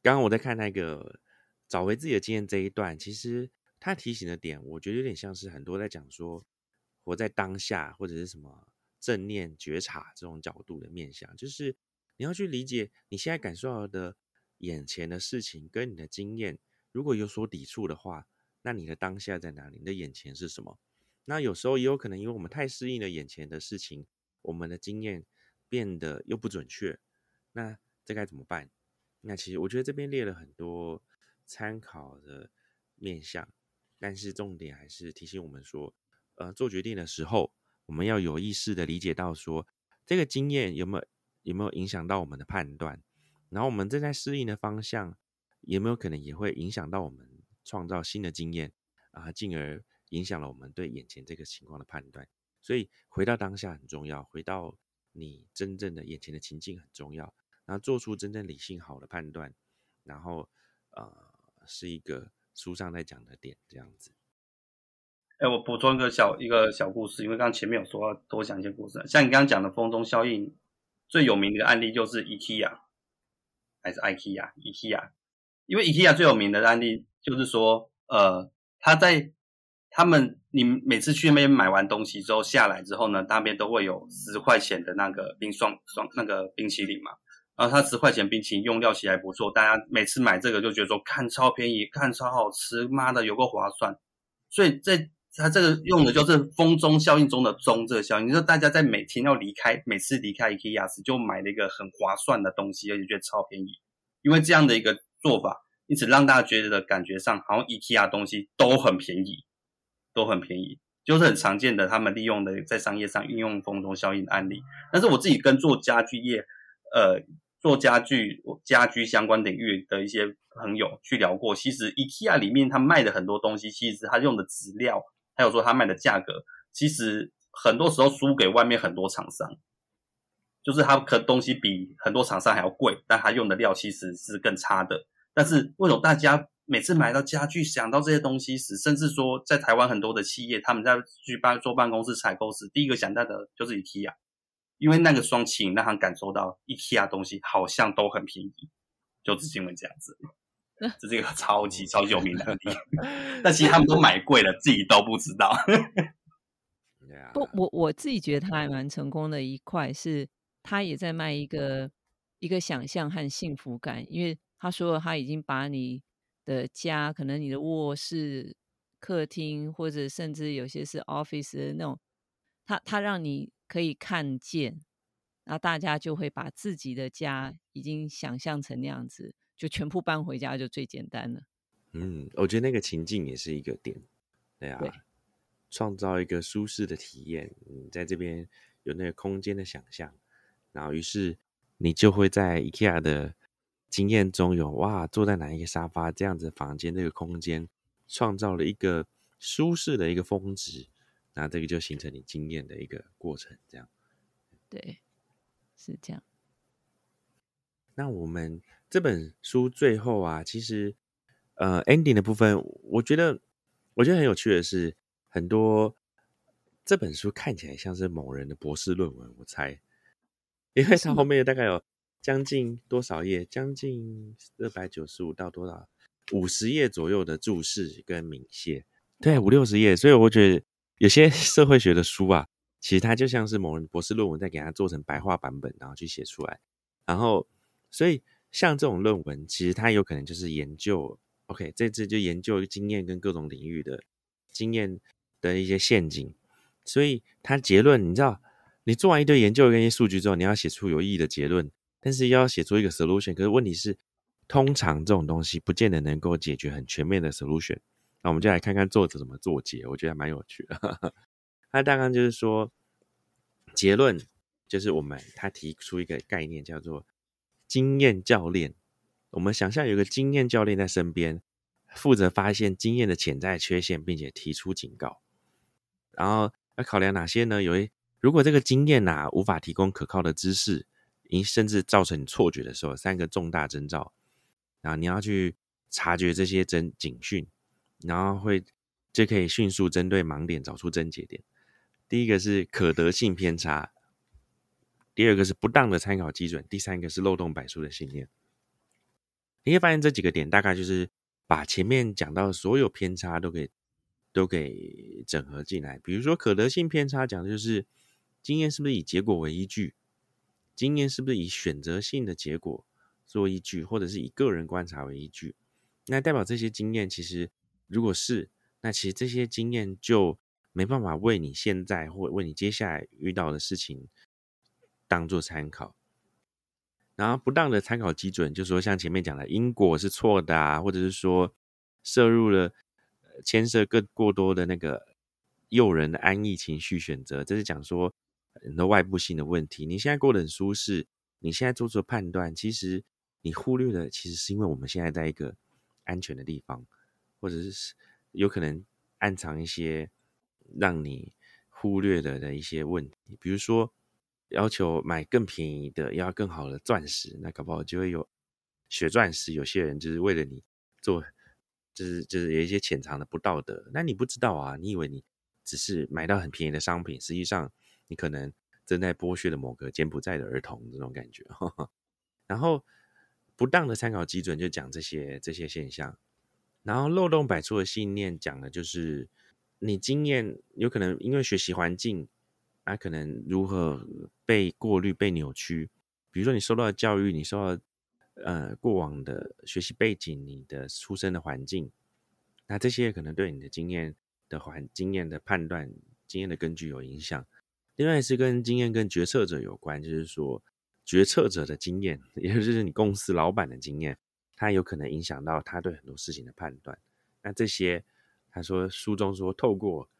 刚刚我在看那个找回自己的经验这一段，其实他提醒的点，我觉得有点像是很多在讲说活在当下，或者是什么正念觉察这种角度的面向，就是你要去理解你现在感受到的眼前的事情跟你的经验，如果有所抵触的话，那你的当下在哪里？你的眼前是什么？那有时候也有可能，因为我们太适应了眼前的事情，我们的经验变得又不准确，那这该怎么办？那其实我觉得这边列了很多参考的面向，但是重点还是提醒我们说，呃，做决定的时候，我们要有意识的理解到说，这个经验有没有有没有影响到我们的判断，然后我们正在适应的方向，有没有可能也会影响到我们创造新的经验啊，进而影响了我们对眼前这个情况的判断。所以回到当下很重要，回到你真正的眼前的情境很重要。然后做出真正理性好的判断，然后呃是一个书上在讲的点这样子。哎，我补充一个小一个小故事，因为刚前面有说多讲一些故事，像你刚刚讲的风中效应，最有名的案例就是 IKEA 还是 IKEA？IKEA，因为 IKEA 最有名的案例就是说，呃，他在他们你每次去那边买完东西之后下来之后呢，那边都会有十块钱的那个冰霜霜那个冰淇淋嘛。然后它十块钱冰淇淋用料其实还不错，大家每次买这个就觉得说看超便宜，看超好吃，妈的有个划算。所以在它这个用的就是风中效应中的中这个效应，你说大家在每天要离开，每次离开 IKEA 时就买了一个很划算的东西，而且觉得超便宜。因为这样的一个做法，因此让大家觉得感觉上好像 IKEA 东西都很便宜，都很便宜，就是很常见的他们利用的在商业上运用风中效应的案例。但是我自己跟做家具业，呃。做家具、家居相关领域的一些朋友去聊过，其实 IKEA 里面他卖的很多东西，其实他用的质料，还有说他卖的价格，其实很多时候输给外面很多厂商，就是他可东西比很多厂商还要贵，但他用的料其实是更差的。但是为什么大家每次买到家具想到这些东西时，甚至说在台湾很多的企业，他们在去办做办公室采购时，第一个想到的就是 IKEA。因为那个双擎让他感受到 IKEA 东西好像都很便宜，就是因为这样子，(laughs) 这是一个超级超级有名的案例。(laughs) 但其实他们都买贵了，自己都不知道。不，我我自己觉得他还蛮成功的一块是，他也在卖一个一个想象和幸福感。因为他说他已经把你的家，可能你的卧室、客厅，或者甚至有些是 office 的那种，他他让你。可以看见，然后大家就会把自己的家已经想象成那样子，就全部搬回家就最简单了。嗯，我觉得那个情境也是一个点，对啊，创造一个舒适的体验。你在这边有那个空间的想象，然后于是你就会在 IKEA 的经验中有哇，坐在哪一个沙发这样子房间这个空间，创造了一个舒适的一个峰值。那这个就形成你经验的一个过程，这样。对，是这样。那我们这本书最后啊，其实呃，ending 的部分，我觉得我觉得很有趣的是，很多这本书看起来像是某人的博士论文，我猜，因为它后面大概有将近多少页，将近二百九十五到多少五十页左右的注释跟明谢，对，五六十页，所以我觉得。有些 (laughs) 社会学的书啊，其实它就像是某人博士论文，再给它做成白话版本，然后去写出来。然后，所以像这种论文，其实它有可能就是研究，OK，这次就研究经验跟各种领域的经验的一些陷阱。所以它结论，你知道，你做完一堆研究跟一些数据之后，你要写出有意义的结论，但是要写出一个 solution。可是问题是，通常这种东西不见得能够解决很全面的 solution。那我们就来看看作者怎么做结，我觉得蛮有趣的。(laughs) 他大概就是说，结论就是我们他提出一个概念叫做经验教练。我们想象有个经验教练在身边，负责发现经验的潜在缺陷，并且提出警告。然后要考量哪些呢？有一如果这个经验呐无法提供可靠的知识，甚至造成你错觉的时候，三个重大征兆。然后你要去察觉这些侦警讯。然后会就可以迅速针对盲点找出症结点。第一个是可得性偏差，第二个是不当的参考基准，第三个是漏洞百出的信念。你会发现这几个点大概就是把前面讲到的所有偏差都给都给整合进来。比如说可得性偏差讲的就是经验是不是以结果为依据，经验是不是以选择性的结果做依据，或者是以个人观察为依据？那代表这些经验其实如果是，那其实这些经验就没办法为你现在或为你接下来遇到的事情当做参考。然后不当的参考基准，就说像前面讲的因果是错的啊，或者是说摄入了牵涉更过多的那个诱人的安逸情绪选择，这是讲说很多外部性的问题。你现在过得很舒适，你现在做出的判断，其实你忽略的其实是因为我们现在在一个安全的地方，或者是有可能暗藏一些让你忽略的的一些问题，比如说。要求买更便宜的，要更好的钻石，那搞不好就会有血钻石。有些人就是为了你做，就是就是有一些潜藏的不道德。那你不知道啊，你以为你只是买到很便宜的商品，实际上你可能正在剥削的某个柬埔寨的儿童这种感觉。(laughs) 然后不当的参考基准就讲这些这些现象，然后漏洞百出的信念讲的就是你经验有可能因为学习环境。他可能如何被过滤、被扭曲？比如说，你受到教育，你受到呃过往的学习背景，你的出生的环境，那这些可能对你的经验的环、经验的判断、经验的根据有影响。另外是跟经验跟决策者有关，就是说决策者的经验，(laughs) 也就是你公司老板的经验，他有可能影响到他对很多事情的判断。那这些，他说书中说透过。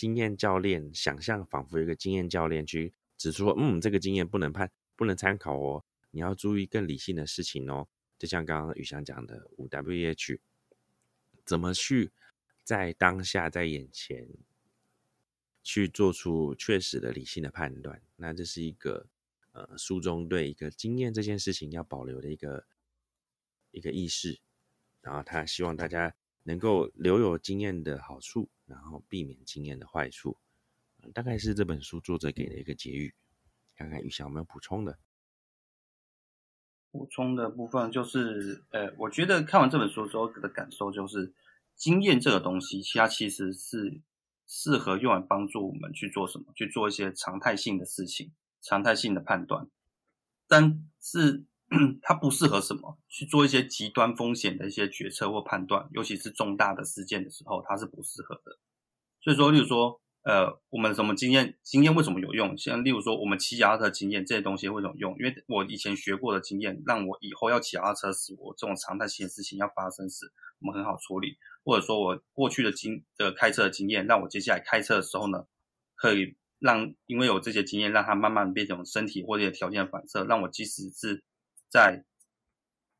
经验教练想象仿佛一个经验教练去指出，嗯，这个经验不能判，不能参考哦，你要注意更理性的事情哦。就像刚刚宇翔讲的五 W H，怎么去在当下在眼前去做出确实的理性的判断？那这是一个呃书中对一个经验这件事情要保留的一个一个意识，然后他希望大家。能够留有经验的好处，然后避免经验的坏处，大概是这本书作者给的一个结语。看看雨翔有没有补充的？补充的部分就是，呃，我觉得看完这本书之后的感受就是，经验这个东西，它其实是适合用来帮助我们去做什么，去做一些常态性的事情，常态性的判断，但是。(clears throat) 它不适合什么去做一些极端风险的一些决策或判断，尤其是重大的事件的时候，它是不适合的。所以说，例如说，呃，我们什么经验？经验为什么有用？像例如说，我们骑脚踏车经验这些东西为什么用？因为我以前学过的经验，让我以后要骑脚踏车时，我这种常态性的事情要发生时，我们很好处理。或者说我过去的经的开车的经验，让我接下来开车的时候呢，可以让因为有这些经验，让它慢慢变成身体或者条件反射，让我即使是。在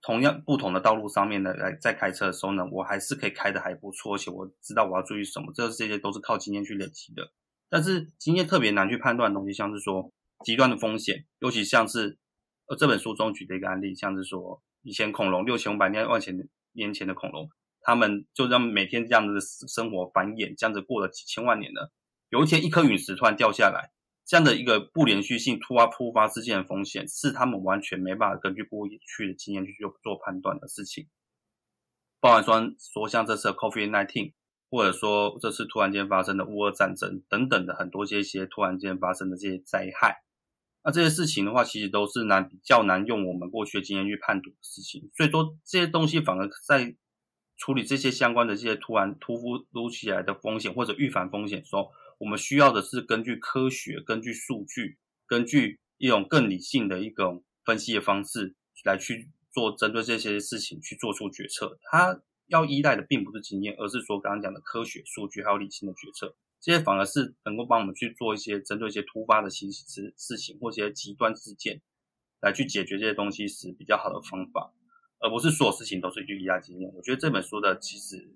同样不同的道路上面呢，来在开车的时候呢，我还是可以开的还不错，而且我知道我要注意什么，这这些都是靠经验去累积的。但是经验特别难去判断的东西，像是说极端的风险，尤其像是呃这本书中举的一个案例，像是说以前恐龙六千五百年万前年前的恐龙，他们就这样每天这样子的生活繁衍，这样子过了几千万年了，有一天一颗陨石突然掉下来。这样的一个不连续性突发突发事件的风险，是他们完全没办法根据过去的经验去做做判断的事情。包含说说像这次 COVID nineteen，或者说这次突然间发生的乌俄战争等等的很多这些突然间发生的这些灾害，那这些事情的话，其实都是难比较难用我们过去的经验去判读的事情。所以说这些东西反而在处理这些相关的这些突然突突起来的风险或者预防风险的时候。我们需要的是根据科学、根据数据、根据一种更理性的一种分析的方式来去做针对这些事情去做出决策。它要依赖的并不是经验，而是说刚刚讲的科学、数据还有理性的决策。这些反而是能够帮我们去做一些针对一些突发的形事事情或一些极端事件来去解决这些东西时比较好的方法，而不是所有事情都是去依赖经验。我觉得这本书的其实。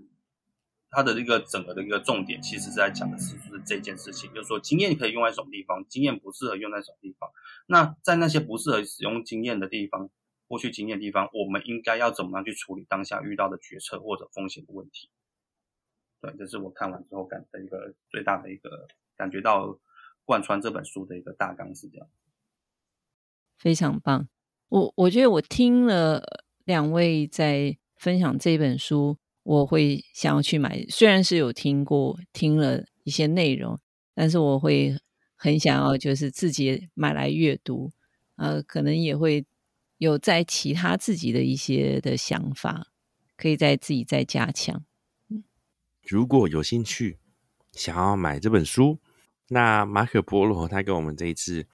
它的一个整个的一个重点，其实是在讲的是就是这件事情，就是说经验可以用在什么地方，经验不适合用在什么地方。那在那些不适合使用经验的地方，过去经验地方，我们应该要怎么样去处理当下遇到的决策或者风险的问题？对，这是我看完之后感的一个最大的一个感觉到贯穿这本书的一个大纲是这样。非常棒，我我觉得我听了两位在分享这本书。我会想要去买，虽然是有听过听了一些内容，但是我会很想要就是自己买来阅读。呃，可能也会有在其他自己的一些的想法，可以在自己再加强。如果有兴趣想要买这本书，那马可波罗他跟我们这一次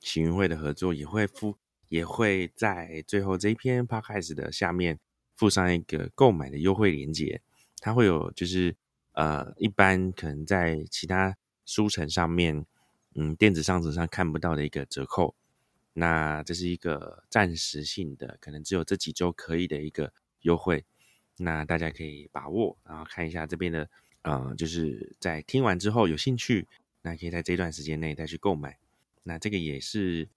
行运会的合作也会附，也会在最后这一篇 podcast 的下面附上一个购买的优惠链接。它会有就是呃，一般可能在其他书城上面，嗯，电子商城上看不到的一个折扣。那这是一个暂时性的，可能只有这几周可以的一个优惠。那大家可以把握，然后看一下这边的，呃，就是在听完之后有兴趣，那可以在这段时间内再去购买。那这个也是，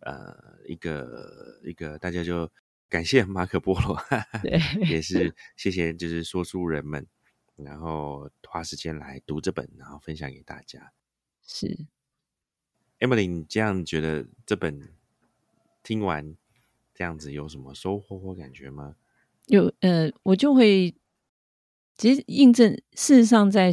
呃，一个一个大家就感谢马可波罗，(laughs) 也是谢谢就是说书人们，然后花时间来读这本，然后分享给大家。是，Emily，你这样觉得这本听完这样子有什么收获或感觉吗？有呃，我就会其实印证，事实上，在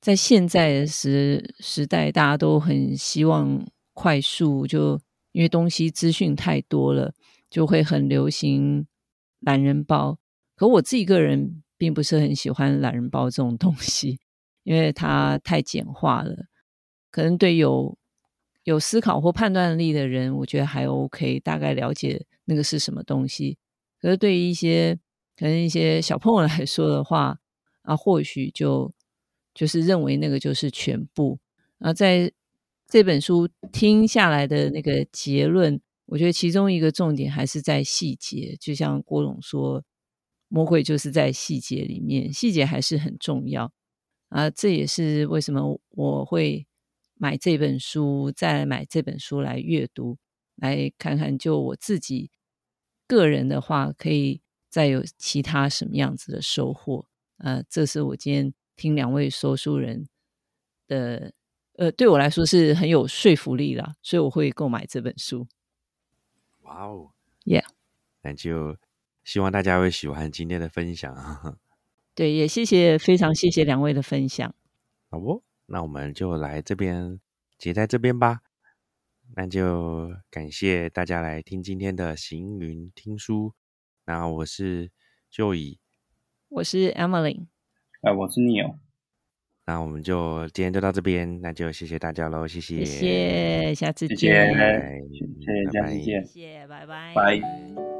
在现在的时时代，大家都很希望快速，就因为东西资讯太多了，就会很流行懒人包。可我自己个人并不是很喜欢懒人包这种东西，因为它太简化了。可能对有有思考或判断力的人，我觉得还 OK，大概了解那个是什么东西。可是对于一些可能一些小朋友来说的话，啊，或许就就是认为那个就是全部。啊，在这本书听下来的那个结论，我觉得其中一个重点还是在细节。就像郭总说，魔鬼就是在细节里面，细节还是很重要。啊，这也是为什么我会买这本书，再买这本书来阅读，来看看就我自己。个人的话，可以再有其他什么样子的收获？呃，这是我今天听两位说书人的，呃，对我来说是很有说服力啦，所以我会购买这本书。哇哦，Yeah，那就希望大家会喜欢今天的分享。(laughs) 对，也谢谢，非常谢谢两位的分享。好不，那我们就来这边结在这边吧。那就感谢大家来听今天的行云听书。那我是 Joey，我是 Emily，哎，我是 Neil。那我们就今天就到这边，那就谢谢大家喽，谢谢，谢谢，下次见，谢谢，下次见，谢谢，拜拜，拜。